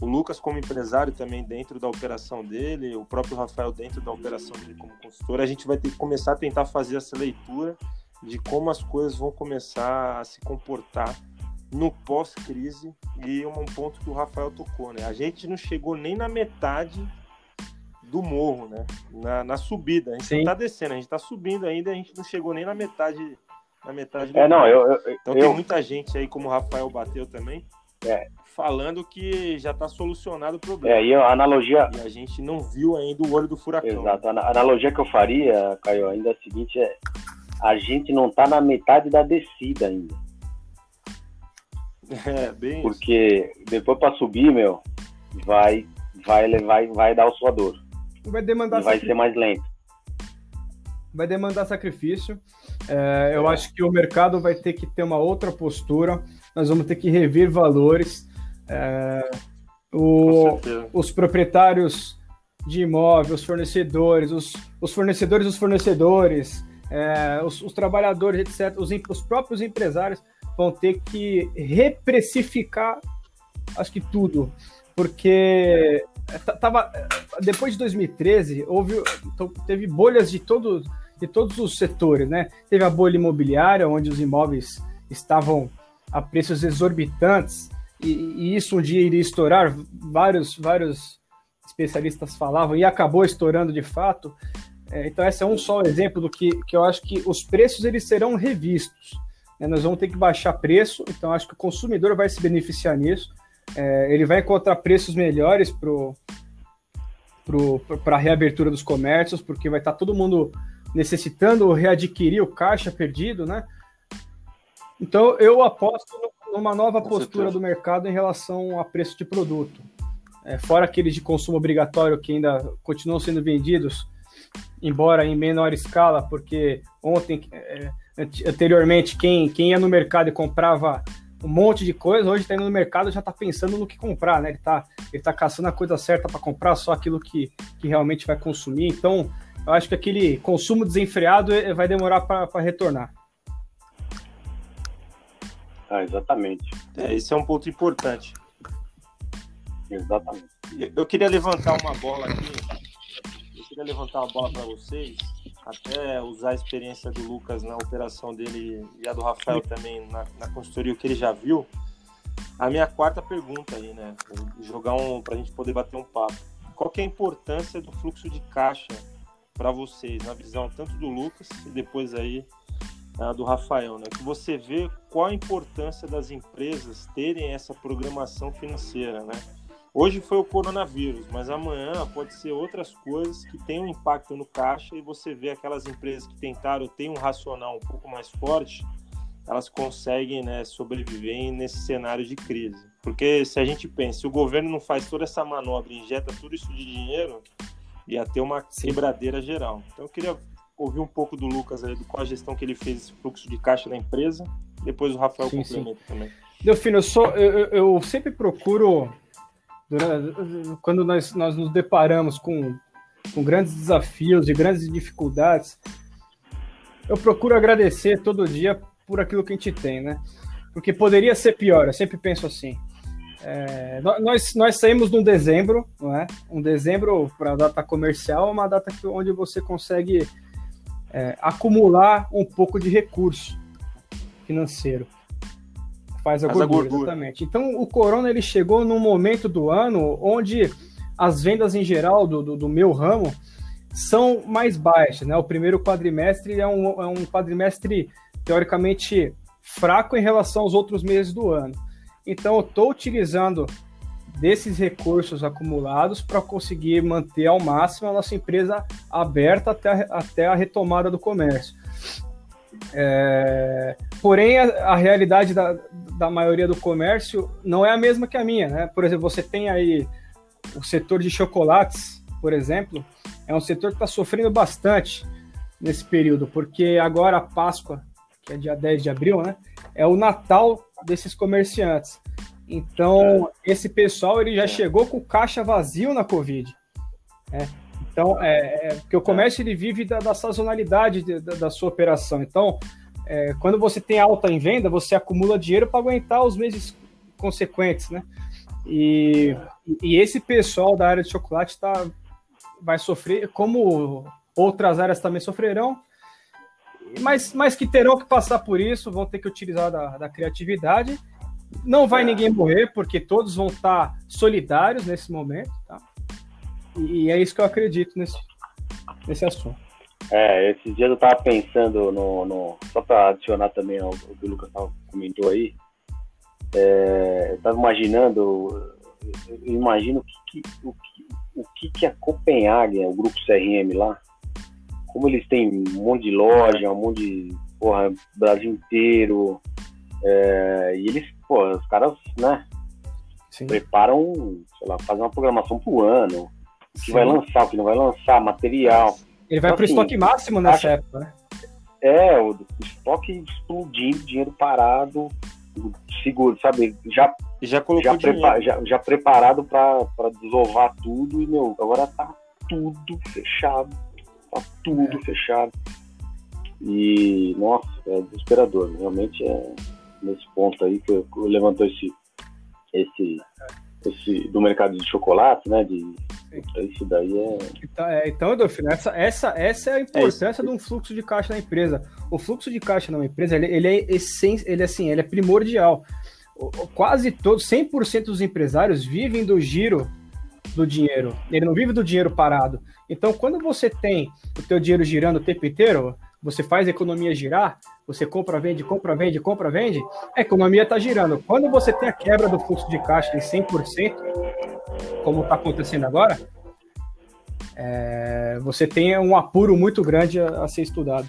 o Lucas como empresário também dentro da operação dele, o próprio Rafael dentro da operação dele como consultor, a gente vai ter que começar a tentar fazer essa leitura de como as coisas vão começar a se comportar no pós-crise e um ponto que o Rafael tocou, né? A gente não chegou nem na metade do morro, né? Na, na subida, a gente Sim. não tá descendo, a gente tá subindo ainda, a gente não chegou nem na metade na metade do É, não, eu, eu, Então eu... tem muita gente aí como o Rafael bateu também. É, falando que já está solucionado o problema. É, e a analogia. E a gente não viu ainda o olho do furacão. Exato. A analogia que eu faria, Caio, ainda é a seguinte: é a gente não está na metade da descida ainda. <laughs> É, bem Porque isso. depois para subir, meu, vai, vai, vai, vai dar o suador. Vai demandar. E vai ser mais lento. Vai demandar sacrifício. É, eu é. acho que o mercado vai ter que ter uma outra postura. Nós vamos ter que rever valores. É, o, os proprietários de imóveis, os fornecedores, os, os fornecedores dos fornecedores, é, os, os, trabalhadores, etc., os, os próprios empresários vão ter que reprecificar, acho que tudo, porque tava, depois de 2013 houve teve bolhas de todos de todos os setores, né? Teve a bolha imobiliária onde os imóveis estavam a preços exorbitantes e, e, isso um dia iria estourar, vários, vários especialistas falavam, e acabou estourando de fato. É, então, esse é um só exemplo do que, que eu acho que os preços eles serão revistos. Né? Nós vamos ter que baixar preço, então acho que o consumidor vai se beneficiar nisso. É, ele vai encontrar preços melhores para a reabertura dos comércios, porque vai estar tá todo mundo necessitando readquirir o caixa perdido, né? Então eu aposto numa nova postura do mercado em relação a preço de produto. É, fora aqueles de consumo obrigatório que ainda continuam sendo vendidos, embora em menor escala, porque ontem, é, anteriormente, quem, quem ia no mercado e comprava um monte de coisa, hoje está indo no mercado e já está pensando no que comprar, né? Ele está ele tá caçando a coisa certa para comprar, só aquilo que, que realmente vai consumir. Então, eu acho que aquele consumo desenfreado é, vai demorar para retornar. Ah, exatamente. É, esse é um ponto importante. Exatamente. Eu queria levantar uma bola aqui. Eu queria levantar uma bola para vocês, até usar a experiência do Lucas na operação dele e a do Rafael também na, na consultoria, o que ele já viu. A minha quarta pergunta aí, né? Jogar um para a gente poder bater um papo. Qual é a importância do fluxo de caixa para vocês, na visão tanto do Lucas e depois aí uh, do Rafael, né? Que você vê qual a importância das empresas terem essa programação financeira, né? Hoje foi o coronavírus, mas amanhã pode ser outras coisas que têm um impacto no caixa e você vê aquelas empresas que tentaram ter um racional um pouco mais forte, elas conseguem né, sobreviver nesse cenário de crise. Porque se a gente pensa, se o governo não faz toda essa manobra, injeta tudo isso de dinheiro, ia ter uma quebradeira geral. Então eu queria ouvir um pouco do Lucas aí, do qual a gestão que ele fez esse fluxo de caixa da empresa. Depois o Rafael sim, complementa sim. também. Delfino, eu, sou, eu, eu sempre procuro, quando nós, nós nos deparamos com, com grandes desafios e grandes dificuldades, eu procuro agradecer todo dia por aquilo que a gente tem, né? Porque poderia ser pior, eu sempre penso assim. É, nós, nós saímos num dezembro, não é? Um dezembro para data comercial é uma data que, onde você consegue é, acumular um pouco de recurso financeiro. Faz a, Faz gordura, a gordura, exatamente. Então, o Corona ele chegou num momento do ano onde as vendas em geral do, do, do meu ramo são mais baixas. Né? O primeiro quadrimestre é um, é um quadrimestre teoricamente fraco em relação aos outros meses do ano. Então, eu estou utilizando desses recursos acumulados para conseguir manter ao máximo a nossa empresa aberta até a, até a retomada do comércio. É, porém, a, a, realidade da, da maioria do comércio não é a mesma que a minha. Né? Por exemplo, você tem aí o setor de chocolates, por exemplo, é um setor que está sofrendo bastante nesse período, porque agora a Páscoa, que é dia 10 de abril, né, é o Natal desses comerciantes. Então, esse pessoal ele já chegou com caixa vazio na Covid. Né? Então, é, é, porque o comércio ele vive da, da sazonalidade de, da, da, sua operação. Então, é, quando você tem alta em venda, você acumula dinheiro para aguentar os meses consequentes, né? E, e esse pessoal da área de chocolate tá, vai sofrer, como outras áreas também sofrerão, mas, mas que terão que passar por isso, vão ter que utilizar da, da criatividade. Não vai ninguém morrer, porque todos vão estar solidários nesse momento, tá? E, é isso que eu acredito nesse, nesse assunto. É, esses dias eu tava pensando no. no só para adicionar também ao, que o Lucas comentou aí. É, eu tava imaginando. Eu imagino o que, o que, o que, que a Copenhague, o grupo CRM lá, como eles têm um monte de loja, um monte de. Porra, Brasil inteiro. É, e eles, pô, os caras, né? Sim. Preparam, sei lá, fazem uma programação pro ano. O que Sim. vai lançar, o que não vai lançar, material. Ele vai então, pro assim, estoque máximo nessa acho, época, né? É, o, o estoque explodindo, dinheiro parado, seguro, sabe? Já, já, já, prepa já, já preparado para desovar tudo e, meu, agora tá tudo fechado tá tudo é. fechado. E, nossa, é desesperador. Realmente é nesse ponto aí que eu, eu levantou esse, esse, esse do mercado de chocolate, né? De, isso daí é. Então, é, então essa, essa, essa é a importância é de um fluxo de caixa na empresa. O fluxo de caixa numa empresa, ele, ele é essência, ele, assim, ele é primordial. Quase todos, 100% dos empresários vivem do giro do dinheiro. Ele não vive do dinheiro parado. Então, quando você tem o teu dinheiro girando o tempo inteiro, você faz a economia girar, você compra, vende, compra, vende, compra, vende, a economia está girando. Quando você tem a quebra do fluxo de caixa em 100%, como está acontecendo agora, é, você tem um apuro muito grande a, a ser estudado.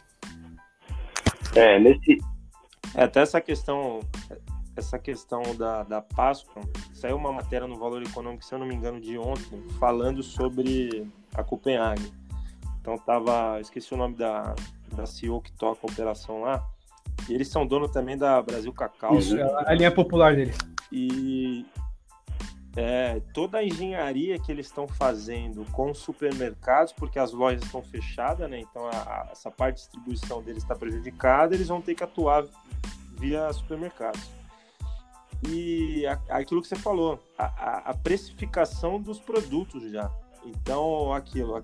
É, nesse... É, até essa questão essa questão da, da Páscoa, saiu uma matéria no Valor Econômico, se eu não me engano, de ontem, falando sobre a Copenhague. Então tava, esqueci o nome da, da CEO que toca a operação lá, e eles são dono também da Brasil Cacau. Isso, né? a linha popular deles. E é, toda a engenharia que eles estão fazendo com supermercados, porque as lojas estão fechadas, né? Então a, a, essa parte de distribuição deles está prejudicada, eles vão ter que atuar via supermercados e aquilo que você falou, a, a, precificação dos produtos já. Então, aquilo,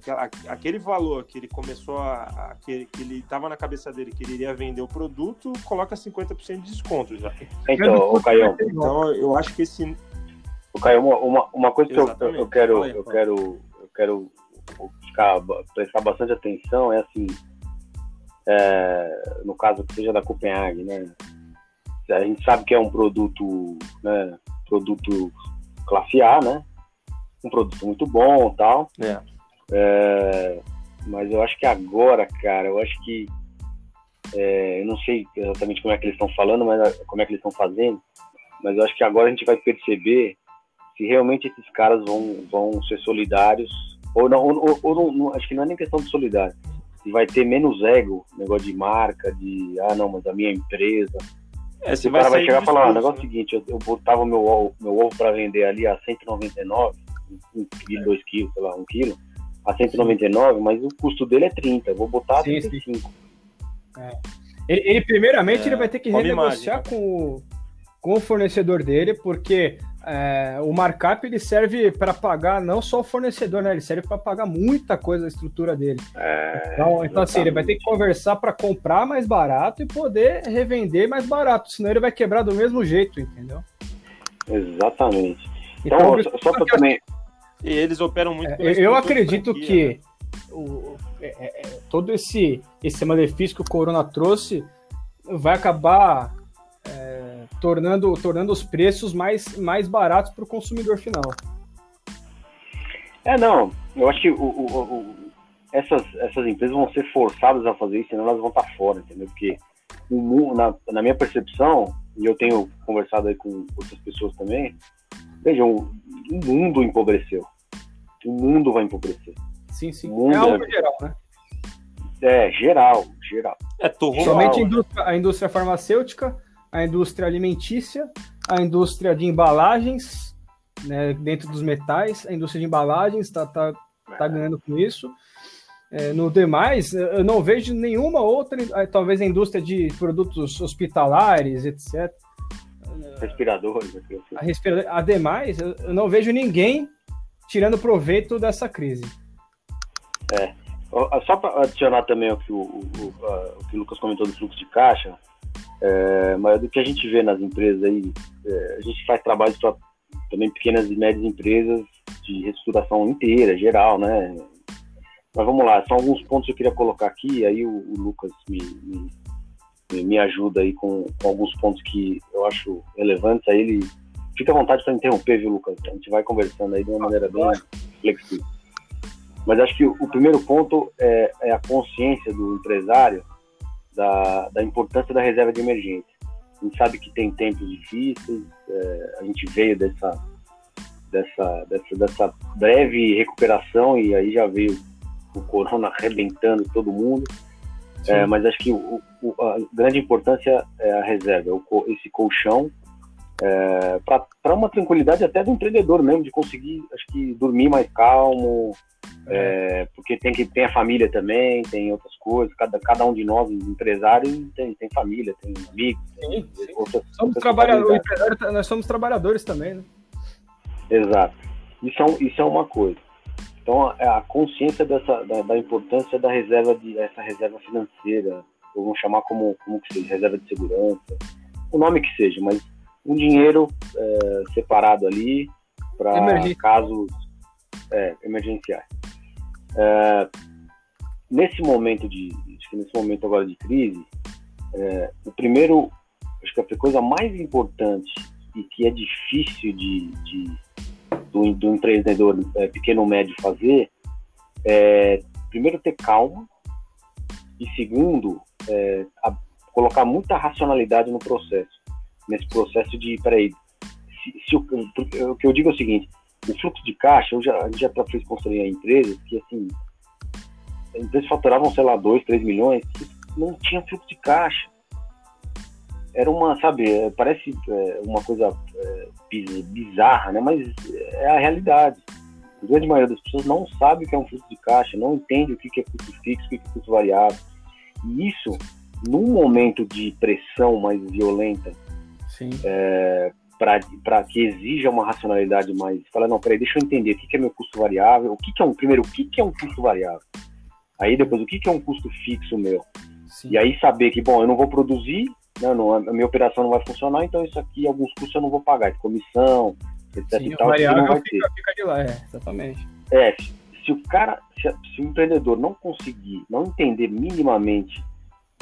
aquele valor que ele começou a. a que, que, ele estava na cabeça dele que ele iria vender o produto, coloca 50% de desconto já. Então, o Caio. Então, eu acho que esse. O Caio, uma, uma coisa que eu, eu, quero, eu quero. Eu quero ficar, prestar bastante atenção é assim. É, no caso que seja da Copenhague, né? a gente sabe que é um produto, né, produto classe A, né? Um produto muito bom tal. É. É, mas eu acho que agora, cara, eu acho que é, eu não sei exatamente como é que eles estão falando, mas como é que eles estão fazendo, mas eu acho que agora a gente vai perceber se realmente esses caras vão, vão ser solidários ou não, ou, ou não, acho que não é nem questão de solidário, se vai ter menos ego, negócio de marca, de ah não, mas a minha empresa, é, o cara vai chegar e falar, o negócio é o seguinte, eu, eu botava meu ovo, meu ovo para vender ali a 199, um quilo, dois quilos, sei lá, um quilo, a 199, mas o custo dele é 30, eu vou botar a 35. É. Ele, ele, primeiramente, é, ele vai ter que renegociar imagem, com, com o fornecedor dele, porque é, o markup ele serve para pagar não só o fornecedor, né? Ele serve para pagar muita coisa da estrutura dele. É, então, então assim, ele vai ter que conversar para comprar mais barato e poder revender mais barato, senão ele vai quebrar do mesmo jeito, entendeu? Exatamente. Então, então só, só para também. E eles operam muito. É, eu acredito que o, é, é, é, todo esse, esse malefício que o corona trouxe vai acabar é, tornando, tornando os preços mais, mais baratos para o consumidor final. É, não. Eu acho que o, o, o, essas, essas empresas vão ser forçadas a fazer isso, senão elas vão estar fora, entendeu? Porque o, na, na minha percepção, e eu tenho conversado aí com outras pessoas também, vejam, o mundo empobreceu. O mundo vai empobrecer. Sim, sim. é algo é... geral, né? É, geral, geral. É, Somente a indústria, a indústria farmacêutica, a indústria alimentícia, a indústria de embalagens, né, dentro dos metais, a indústria de embalagens está tá, tá é. ganhando com isso. É, no demais, eu não vejo nenhuma outra, talvez a indústria de produtos hospitalares, etc. Respiradores. A respirador, ademais, eu não vejo ninguém tirando proveito dessa crise. É. Só para adicionar também o que o, o, o, que o Lucas comentou do fluxo de caixa, é, mas do que a gente vê nas empresas aí, é, a gente faz trabalho para também pequenas e médias empresas de reestruturação inteira, geral, né? Mas vamos lá, são alguns pontos que eu queria colocar aqui, aí o, o Lucas me, me, me, ajuda aí com, com, alguns pontos que eu acho relevantes. Aí ele fica à vontade para interromper, viu, Lucas? A gente vai conversando aí de uma maneira bem flexível. Mas acho que o, primeiro ponto é, é, a consciência do empresário da, da importância da reserva de emergência. A gente sabe que tem tempos difíceis, é, a gente veio dessa, dessa, dessa, dessa breve recuperação e aí já veio o corona arrebentando todo mundo. É, mas acho que o, o, a grande importância é a reserva, o, esse colchão, é, para uma tranquilidade até do empreendedor mesmo, de conseguir, acho que, dormir mais calmo, é, porque tem que tem a família também, tem outras coisas, cada, cada um de nós, empresários, tem, tem família, tem amigos, tem sim, sim. Outras, somos trabalhadores, tá, nós somos trabalhadores também, né? Exato. Isso é, isso é uma coisa. Então, é a consciência dessa, da, da, importância da reserva, de, essa reserva financeira, ou vamos chamar como, como que seja, reserva de segurança, o nome que seja, mas um dinheiro é, separado ali para casos é, emergenciais. É, nesse momento de, nesse momento agora de crise, é, o primeiro, acho que a coisa mais importante e que é difícil de, de do, do empreendedor é, pequeno ou médio fazer é, primeiro, ter calma e, segundo, é, a, colocar muita racionalidade no processo. Nesse processo de, peraí, se, se o, o, que eu digo é o seguinte, o fluxo de caixa, eu já, a gente já fez consultoria em empresas que, assim, empresas faturavam, sei lá, 2, 3 milhões, não tinha fluxo de caixa era uma, sabe, é, parece é, uma coisa é, bizarra, né? Mas é a realidade. A grande maioria das pessoas não sabe o que é um fluxo de caixa, não entende o que é custo fixo, o que é custo variável. E isso, num momento de pressão mais violenta, é, para que exija uma racionalidade mais. Fala, não, peraí, deixa eu entender o que, que é meu custo variável, o que, que é um. Primeiro, o que, que é um custo variável? Aí depois, o que, que é um custo fixo meu? Sim. E aí saber que, bom, eu não vou produzir, não, não, a minha operação não vai funcionar, então isso aqui, alguns custos eu não vou pagar, de comissão, etc Sim, e tal, variável não vai fica, ter. fica de lá, é, exatamente. É, se o cara, se, se, o empreendedor não conseguir, não entender minimamente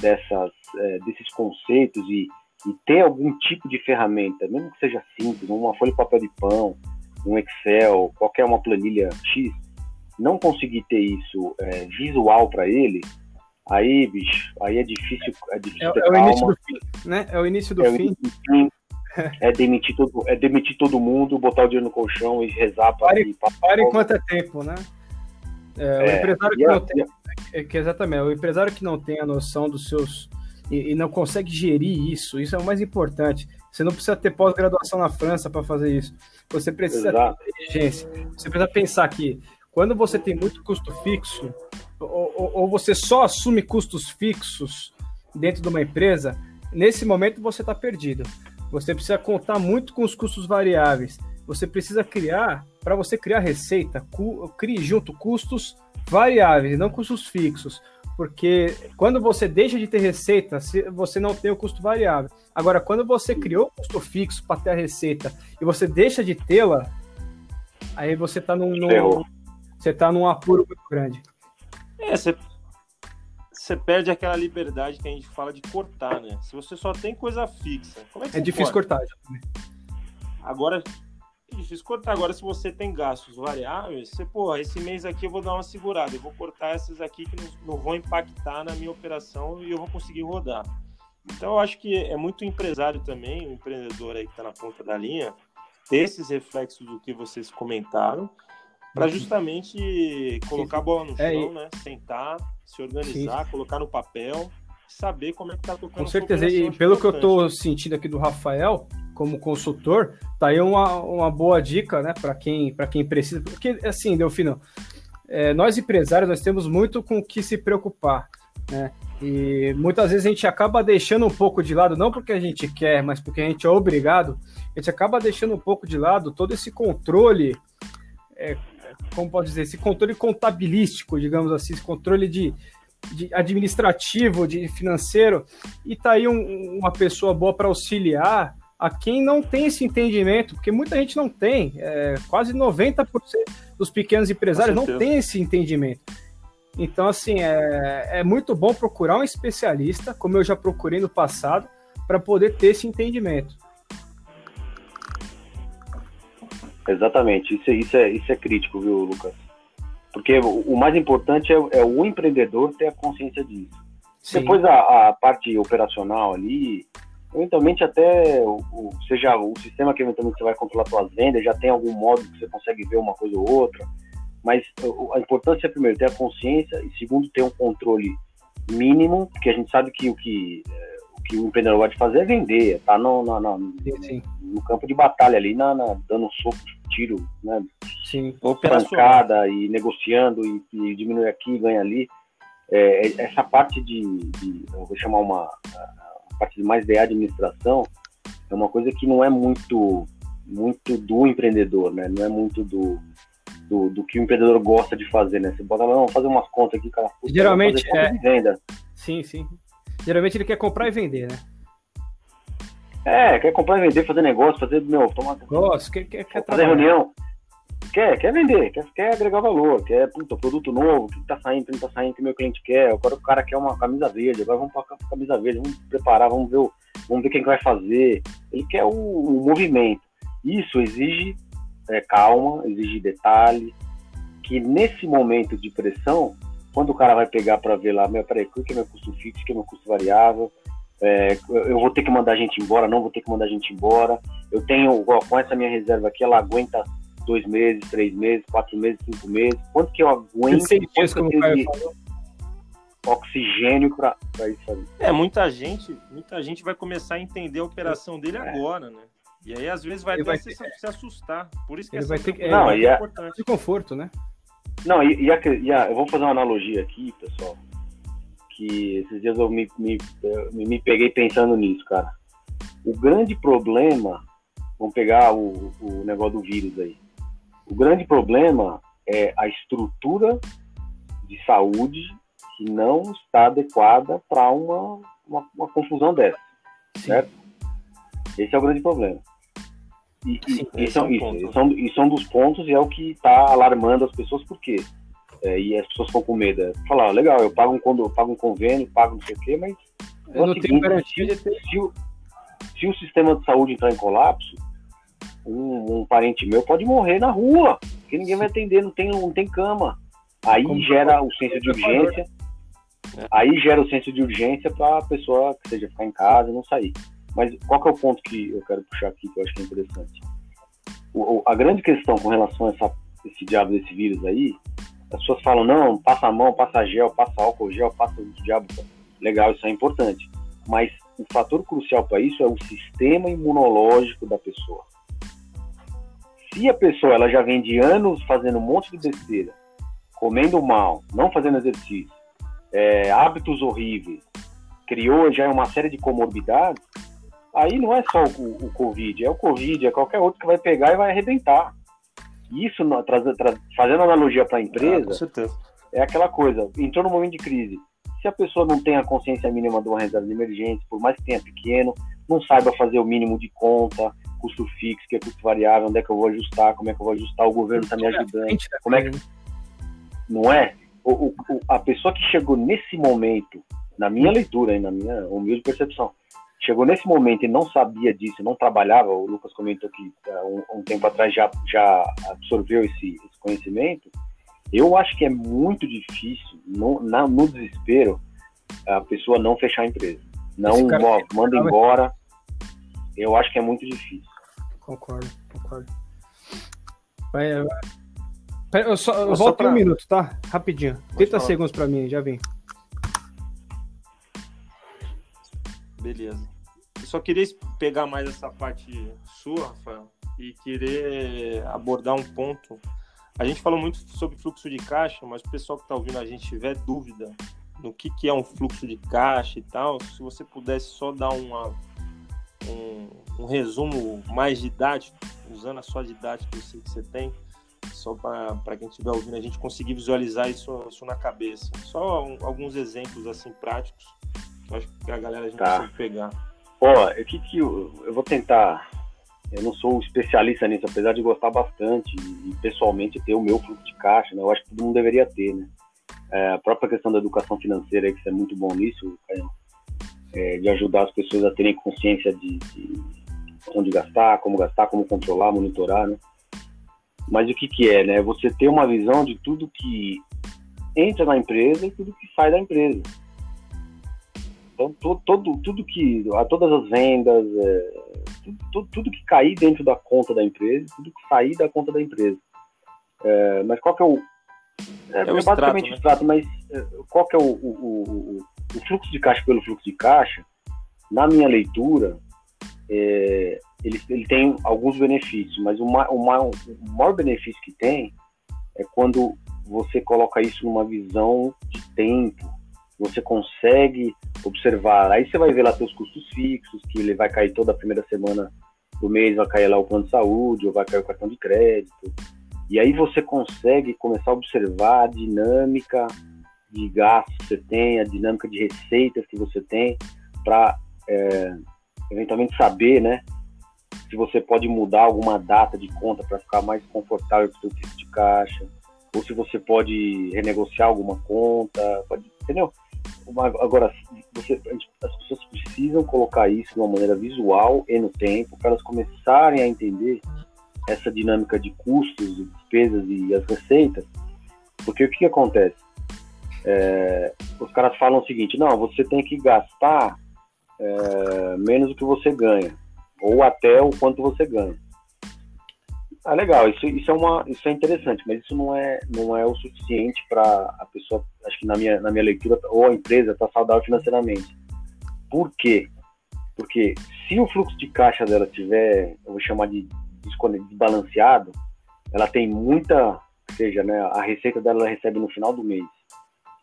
dessas, é, desses conceitos e, e ter algum tipo de ferramenta, mesmo que seja simples, uma folha de papel de pão, um Excel, qualquer uma planilha X, não conseguir ter isso é, visual para ele, Aí, bicho, aí é difícil, é difícil é, é o início do fim, né? É o início do é fim. fim. É demitir, todo, é demitir todo mundo, botar o dinheiro no colchão e rezar para pare, pare enquanto é tempo, né? É, o é, empresário que não tem, é, que exatamente, o empresário que não tem a noção dos seus e, e não consegue gerir isso, isso é o mais importante. Você não precisa ter pós-graduação na França para fazer isso. Você precisa Exato. ter inteligência. Você precisa pensar que quando você tem muito custo fixo, ou, ou você só assume custos fixos dentro de uma empresa, nesse momento você está perdido. Você precisa contar muito com os custos variáveis. Você precisa criar, para você criar receita, crie junto custos variáveis e não custos fixos. Porque quando você deixa de ter receita, você não tem o custo variável. Agora, quando você criou o custo fixo para ter a receita e você deixa de tê-la, aí você está num, num, você tá num apuro muito grande. É, você, você perde aquela liberdade que a gente fala de cortar, né? Se você só tem coisa fixa, como é que É difícil corta? cortar. Agora, é difícil cortar. Agora, se você tem gastos variáveis, você, pô, esse mês aqui eu vou dar uma segurada, eu vou cortar essas aqui que não, não vão impactar na minha operação e eu vou conseguir rodar. Então, eu acho que é muito empresário também, o empreendedor aí que está na ponta da linha, ter esses reflexos do que vocês comentaram, para justamente colocar a bola no Uhum. É, chão, e- né? Sentar, se organizar, colocar no papel, saber como é que tá tocando Com certeza. E pelo que eu tô sentindo aqui do Rafael, como consultor, tá aí uma, uma boa dica, né, para quem, para quem precisa. Porque, assim, Delfino, é, nós empresários, nós temos muito com o que se preocupar, né? E muitas vezes a gente acaba deixando um pouco de lado, não porque a gente quer, mas porque a gente é obrigado, a gente acaba deixando um pouco de lado todo esse controle, é, como pode dizer, esse controle contabilístico, digamos assim, esse controle de, de administrativo, de financeiro, e tá aí um- uma pessoa boa para auxiliar a quem não tem esse entendimento, porque muita gente não tem, é, quase 90% dos pequenos empresários não tem esse entendimento. Então, assim, é, é muito bom procurar um especialista, como eu já procurei no passado, para poder ter esse entendimento. Exatamente, isso, é- isso, é, isso é crítico, viu, Lucas? Porque o, o mais importante é, é o empreendedor ter a consciência disso. Sim. Depois a, a parte operacional ali, eventualmente até o, o- seja o sistema que eventualmente você vai controlar suas vendas, já tem algum modo que você consegue ver uma coisa ou outra, mas o- a importância é primeiro ter a consciência e segundo ter um controle mínimo, porque a gente sabe que o que, eh, o, que o empreendedor vai fazer é vender, tá no, Sim, sim, no campo de batalha ali, na, na- dando soco, tiro, né, sim. Pancada e negociando e, e diminui aqui, ganha ali. É, é- essa parte de, de- eu vou chamar uma parte mais de administração, é uma coisa que não é muito muito do empreendedor, né? Não é muito do, do, do que o empreendedor gosta de fazer, né? Você bota lá, vamos fazer umas contas aqui, cara. putz, Geralmente, de venda. Sim, sim. Geralmente ele quer comprar e vender, né? É, quer comprar e vender, fazer negócio, fazer, meu, tomar, Gosto, quer, quer, quer fazer trabalhar. reunião. Quer, quer vender, quer, quer agregar valor, quer puta, produto novo, o que tá saindo, o que não tá saindo, que meu cliente quer. Agora o cara quer uma camisa verde, agora vamos pra camisa verde, vamos preparar, vamos ver, o- vamos ver quem que vai fazer. Ele quer o, o movimento. Isso exige é, calma, exige detalhe, que nesse momento de pressão, quando o cara vai pegar para ver lá, meu, peraí, o que é meu custo fixo, o que é meu custo variável, é, eu vou ter que mandar a gente embora, não vou ter que mandar a gente embora, eu tenho, com essa minha reserva aqui, ela aguenta dois meses, três meses, quatro meses, cinco meses, quanto que eu aguento, 100 dias, como eu tenho oxigênio para isso aí. É, muita gente, muita gente vai começar a entender a operação dele É. agora, né? E aí, às vezes, vai Ele até vai se, se assustar. Por isso que Ele vai ter que- preocupação Não, é e é- importante. De conforto, né? Não, e, e a- e a- eu vou fazer uma analogia aqui, pessoal, que esses dias eu me, me, eu me peguei pensando nisso, cara. O grande problema, vamos pegar o, o negócio do vírus aí. O grande problema é a estrutura de saúde que não está adequada para uma, uma, uma confusão dessa. Sim. Certo? Esse é o grande problema. E, Sim, e esse são, é um isso, ponto. e são, e são dos pontos e é o que está alarmando as pessoas, por quê? É, e as pessoas ficam com medo. É falar, ó, legal, eu pago um, condo- eu pago um convênio, pago não sei o quê, mas é Eu não seguinte, tenho garantia de ter. se o, se o sistema de saúde entrar em colapso, um, um parente meu pode morrer na rua, porque ninguém vai atender, não tem, não tem cama. Aí Como- gera o senso de urgência, É. aí gera o senso de urgência para a pessoa, que seja ficar em casa e não sair. Mas qual que é o ponto que eu quero puxar aqui, que eu acho que é interessante? O- a grande questão com relação a essa, esse diabo desse vírus aí, as pessoas falam, não, passa a mão, passa gel, passa álcool gel, passa o diabo. Legal, isso é importante. Mas o fator crucial para isso é o sistema imunológico da pessoa. Se a pessoa ela já vem de anos fazendo um monte de besteira, comendo mal, não fazendo exercício, é, hábitos horríveis, criou já uma série de comorbidades, aí não é só o, o Covid, é o Covid, é qualquer outro que vai pegar e vai arrebentar. Isso, na- traz- traz- fazendo analogia para a empresa, certeza. é aquela coisa, entrou num momento de crise. Se a pessoa não tem a consciência mínima de uma reserva de emergência, por mais que tenha pequeno, não saiba fazer o mínimo de conta, custo fixo, que é custo variável, onde é que eu vou ajustar, como é que eu vou ajustar, o governo está me ajudando, Frente da Como é que- não é? o, o, a pessoa que chegou nesse momento, na minha leitura, na minha humilde percepção, chegou nesse momento e não sabia disso, não trabalhava, o Lucas comentou que uh, um, um, tempo atrás já, já absorveu esse, esse, conhecimento, eu acho que é muito difícil, no, na, no desespero, a pessoa não fechar a empresa. Não, ó, manda embora. Eu acho que é muito difícil. Concordo, concordo. Vai, vai. eu, só, eu volto pra... um minuto, tá? Rapidinho. Pode 30 falar. segundos pra mim, já vim. Beleza. Eu só queria pegar mais essa parte sua, Rafael, e querer abordar um ponto. A gente falou muito sobre fluxo de caixa, mas o pessoal que está ouvindo a gente tiver dúvida no que, que é um fluxo de caixa e tal, se você pudesse só dar uma, um, um resumo mais didático, usando a sua didática que eu você tem, só para quem estiver ouvindo a gente conseguir visualizar isso, isso na cabeça. Só um, alguns exemplos assim práticos, acho que a galera a gente tá. consegue pegar. Ó, o que que eu, eu vou tentar eu não sou especialista nisso, apesar de gostar bastante e, pessoalmente ter o meu fluxo de caixa, né? Eu acho que todo mundo deveria ter, né? É, a própria questão da educação financeira, que você é muito bom nisso, é, de ajudar as pessoas a terem consciência de, de, onde gastar, como gastar, como controlar, monitorar, né? Mas o que que é, né? Você ter uma visão de tudo que entra na empresa e tudo que sai da empresa. Então, todo, todo, tudo que, a todas as vendas, é, tudo, tudo, que cair dentro da conta da empresa, tudo que sair da conta da empresa. É, mas qual que é o, é, é, é basicamente extrato, né? extrato, mas é, qual que é o, o, o, o, fluxo de caixa pelo fluxo de caixa? Na minha leitura, é, ele, ele tem alguns benefícios, mas o, ma, o, ma, o maior benefício que tem é quando você coloca isso numa visão de tempo, você consegue observar. Aí você vai ver lá seus custos fixos, que ele vai cair toda a primeira semana do mês, vai cair lá o plano de saúde, ou vai cair o cartão de crédito. E aí você consegue começar a observar a dinâmica de gastos que você tem, a dinâmica de receitas que você tem, para é, eventualmente saber, né, se você pode mudar alguma data de conta para ficar mais confortável para o seu fluxo de caixa, ou se você pode renegociar alguma conta, pode, entendeu? Agora, você, as pessoas precisam colocar isso de uma maneira visual e no tempo para elas começarem a entender essa dinâmica de custos, de despesas e as receitas, porque o que, que acontece? É, os caras falam o seguinte: não, você tem que gastar é, menos do que você ganha, ou até o quanto você ganha. Ah, legal, isso, isso, é uma, isso é interessante, mas isso não é, não é o suficiente para a pessoa, acho que na minha, na minha leitura, ou a empresa está saudável financeiramente. Por quê? Porque se o fluxo de caixa dela tiver, eu vou chamar de desbalanceado, ela tem muita, seja, né, a receita dela ela recebe no final do mês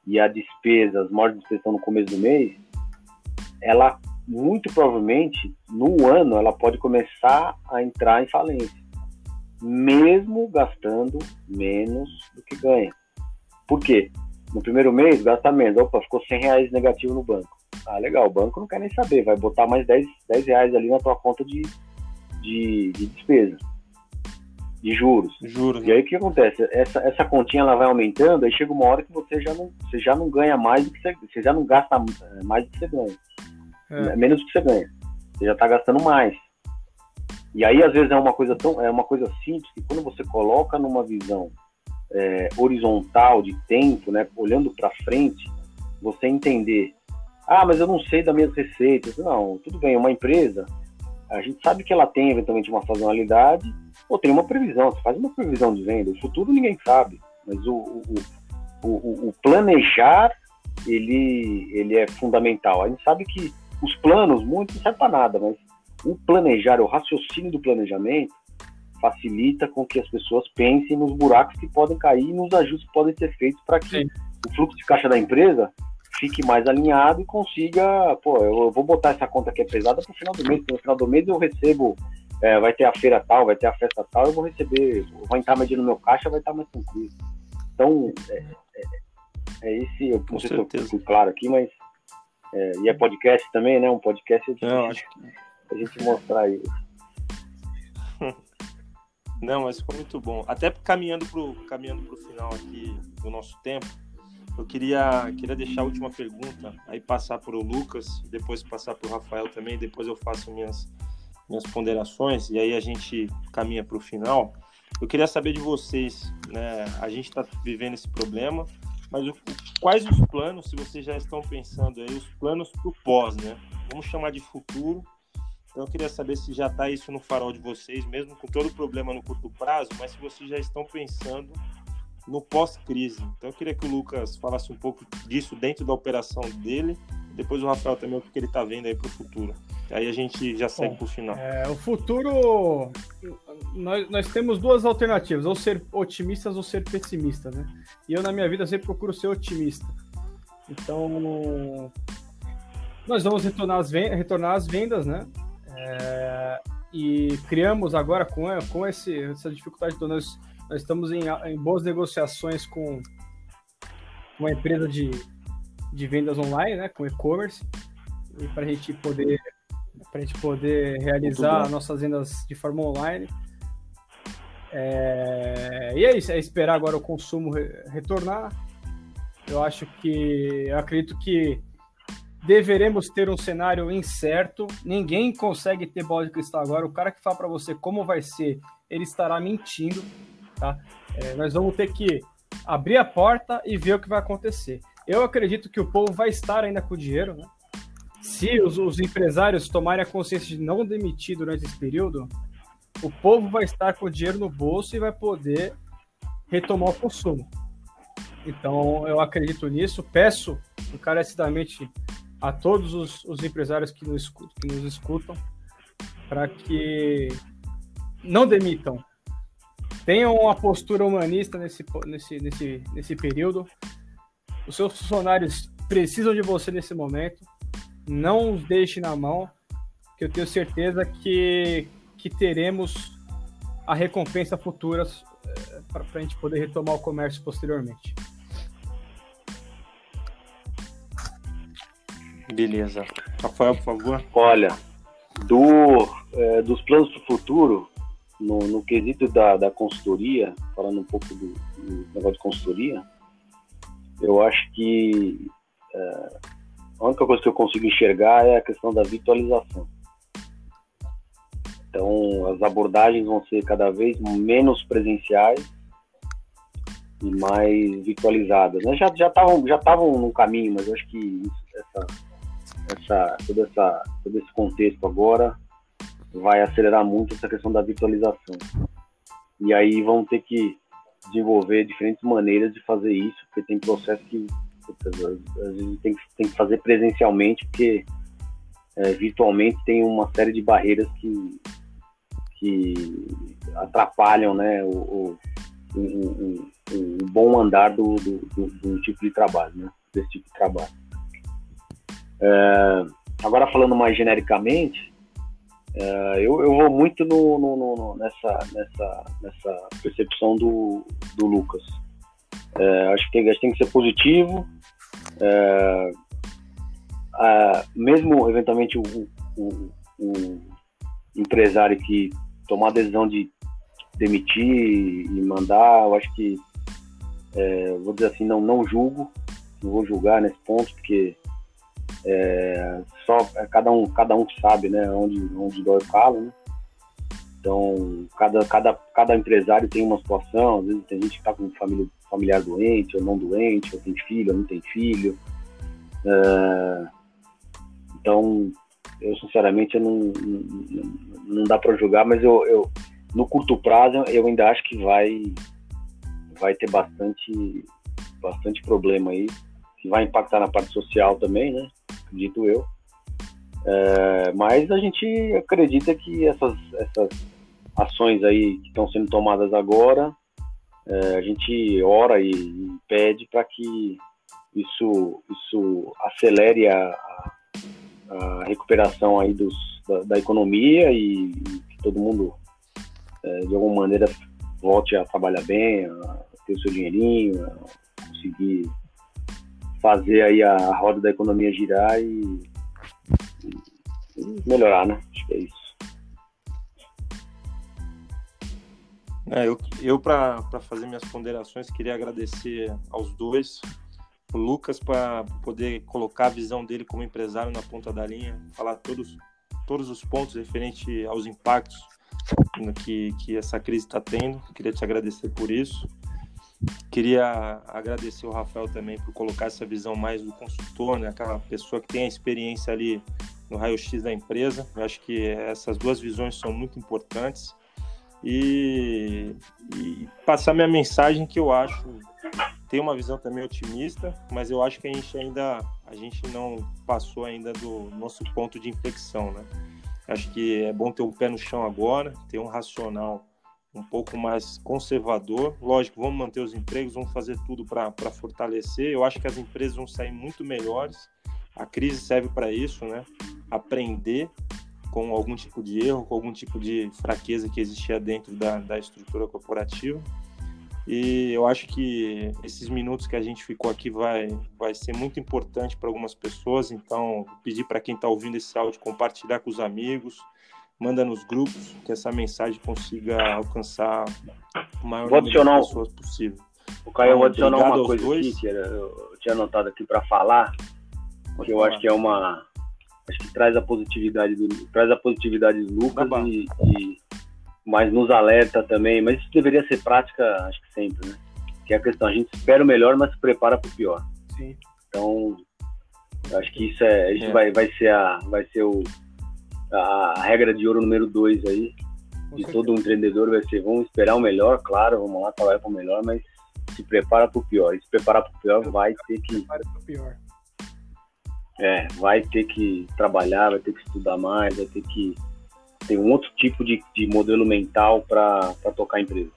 e a despesa, as maiores despesas estão no começo do mês, ela muito provavelmente no ano ela pode começar a entrar em falência, mesmo gastando menos do que ganha. Por quê? No primeiro mês gasta menos, opa, ficou 100 reais negativo no banco. Ah, legal, o banco não quer nem saber, vai botar mais 10, 10 reais ali na tua conta de, de, de despesa, de juros. Juros. E aí o que acontece? Essa, essa continha ela vai aumentando, aí chega uma hora que você já não, você já não ganha mais do que você, você já não gasta eh, mais do que você ganha. É. Menos do que você ganha. Você já está gastando mais. E aí, às vezes, é uma coisa tão. É uma coisa simples que quando você coloca numa visão é, horizontal de tempo, né? Olhando para frente, você entender. Ah, mas eu não sei das minhas receitas. Não, tudo bem, uma empresa, a gente sabe que ela tem eventualmente uma sazonalidade ou tem uma previsão. Você faz uma previsão de venda. O futuro ninguém sabe, mas o, o, o, o planejar ele, ele é fundamental. A gente sabe que os planos, muito, não serve para nada, mas o planejar, o raciocínio do planejamento, facilita com que as pessoas pensem nos buracos que podem cair e nos ajustes que podem ser feitos para que Sim. o fluxo de caixa da empresa fique mais alinhado e consiga, pô, eu vou botar essa conta que é pesada para o final do mês, no final do mês eu recebo, é, vai ter a feira tal, vai ter a festa tal, eu vou receber, vou entrar mais dinheiro no meu caixa, vai estar mais tranquilo. Então, é, é, é esse, eu não sei se eu fui claro aqui, mas é, e é podcast também, né? Um podcast é não, acho que... a gente mostrar isso. <laughs> Não, mas ficou muito bom. Até caminhando para o caminhando pro final aqui do nosso tempo, eu queria, queria deixar a última pergunta, aí passar para o Lucas, depois passar para o Rafael também, depois eu faço minhas, minhas ponderações e aí a gente caminha para o final. Eu queria saber de vocês, né? A gente está vivendo esse problema, mas o, quais os planos, se vocês já estão pensando aí, os planos para o pós, né? Vamos chamar de futuro. Então eu queria saber se já está isso no farol de vocês, mesmo com todo o problema no curto prazo, mas se vocês já estão pensando no pós-crise. Então eu queria que o Lucas falasse um pouco disso dentro da operação dele, depois o Rafael também o que ele está vendo aí para o futuro. Aí a gente já segue para o final. É, o futuro, nós, nós temos duas alternativas, ou ser otimistas ou ser pessimistas, né? E eu na minha vida sempre procuro ser otimista. Então, nós vamos retornar as vendas, retornar as vendas né? É, e criamos agora com, com esse, essa dificuldade, então nós nós estamos em, em boas negociações com uma empresa de, de vendas online, né, com e-commerce, para a gente poder para a gente poder realizar nossas vendas de forma online. É, e é isso, é esperar agora o consumo re, retornar. Eu acho que, eu acredito que deveremos ter um cenário incerto. Ninguém consegue ter bola de cristal agora. O cara que fala para você como vai ser, ele estará mentindo. Tá? É, nós vamos ter que abrir a porta e ver o que vai acontecer. Eu acredito que o povo vai estar ainda com o dinheiro, né? Se os, os empresários tomarem a consciência de não demitir durante esse período, o povo vai estar com o dinheiro no bolso e vai poder retomar o consumo. Então, eu acredito nisso. Peço encarecidamente a todos os, os empresários que nos, que nos escutam para que não demitam, Tenham uma postura humanista nesse, nesse, nesse, nesse período. Os seus funcionários precisam de você nesse momento. Não os deixe na mão, que eu tenho certeza que, que teremos a recompensa futura eh, para a gente poder retomar o comércio posteriormente. Beleza. Rafael, por favor. Olha, do, é, dos planos para o futuro, no, no quesito da, da consultoria, falando um pouco do, do, negócio de consultoria, eu acho que é, a única coisa que eu consigo enxergar é a questão da virtualização. Então, as abordagens vão ser cada vez menos presenciais e mais virtualizadas. Né? Já estavam já estavam no caminho, mas eu acho que isso, essa essa essa todo esse contexto agora vai acelerar muito essa questão da virtualização. E aí vão ter que desenvolver diferentes maneiras de fazer isso, porque tem processo que às vezes tem, tem que fazer presencialmente, porque é, virtualmente tem uma série de barreiras que, que atrapalham né, o, o, o, o bom andar do, do, do, do, tipo de trabalho, né, desse tipo de trabalho. É, agora falando mais genericamente, é, eu, eu vou muito no, no, no, nessa, nessa, nessa percepção do, do Lucas. É, acho que a gente tem que ser positivo. A, mesmo, eventualmente, o, o, o, empresário que tomar a decisão de demitir e mandar, eu acho que, vou dizer assim, não, não julgo, não vou julgar nesse ponto, porque é, só é, cada um cada um sabe né onde onde dói o calo né? Então cada cada cada empresário tem uma situação às vezes tem gente que está com família familiar doente ou não doente ou tem filho ou não tem filho. É, então eu sinceramente eu não, não, não dá para julgar mas eu, eu no curto prazo eu ainda acho que vai vai ter bastante bastante problema aí que vai impactar na parte social também né acredito eu. É, mas a gente acredita que essas, essas ações aí que estão sendo tomadas agora, é, a gente ora e, e pede para que isso, isso acelere a, a recuperação aí dos, da, da economia e, e, que todo mundo, é, de alguma maneira, volte a trabalhar bem, a ter o seu dinheirinho, a conseguir fazer aí a roda da economia girar e, e melhorar, né? Acho que é isso. É, eu, eu para fazer minhas ponderações, queria agradecer aos dois. o Lucas para poder colocar a visão dele como empresário na ponta da linha, falar todos, todos os pontos referentes aos impactos que, que essa crise está tendo. Queria te agradecer por isso. Queria agradecer o Rafael também por colocar essa visão mais do consultor, né? aquela pessoa que tem a experiência ali no raio-x da empresa. Eu acho que essas duas visões são muito importantes. E, e passar minha mensagem que eu acho tem uma visão também otimista, mas eu acho que a gente ainda a gente não passou ainda do nosso ponto de inflexão, né? Acho que é bom ter um pé no chão agora, ter um racional um pouco mais conservador. Lógico, vamos manter os empregos, vamos fazer tudo para fortalecer. Eu acho que as empresas vão sair muito melhores. A crise serve para isso, né? Aprender com algum tipo de erro, com algum tipo de fraqueza que existia dentro da, da estrutura corporativa. E eu acho que esses minutos que a gente ficou aqui vai, vai ser muito importante para algumas pessoas. Então, pedir para quem está ouvindo esse áudio compartilhar com os amigos, manda nos grupos, que essa mensagem consiga alcançar o maior vou número de pessoas possível. O Caio, eu vou adicionar uma coisa dois. aqui, que eu tinha anotado aqui para falar, Pode que eu acho que é uma. Acho que traz a positividade do, traz a positividade do Lucas e, e, mas nos alerta também. Mas isso deveria ser prática, acho que sempre, né? Que é a questão, a gente espera o melhor, mas se prepara para o pior. Sim. Então, acho que isso é, isso é. vai, vai ser a, vai ser o, a regra de ouro número dois aí, de todo um empreendedor vai ser, vamos esperar o melhor, claro, vamos lá trabalhar para o melhor, mas se prepara para o pior. E se preparar para o pior, vai ter que. pior. É, vai ter que trabalhar, vai ter que estudar mais, vai ter que ter um outro tipo de, de modelo mental para tocar a empresa.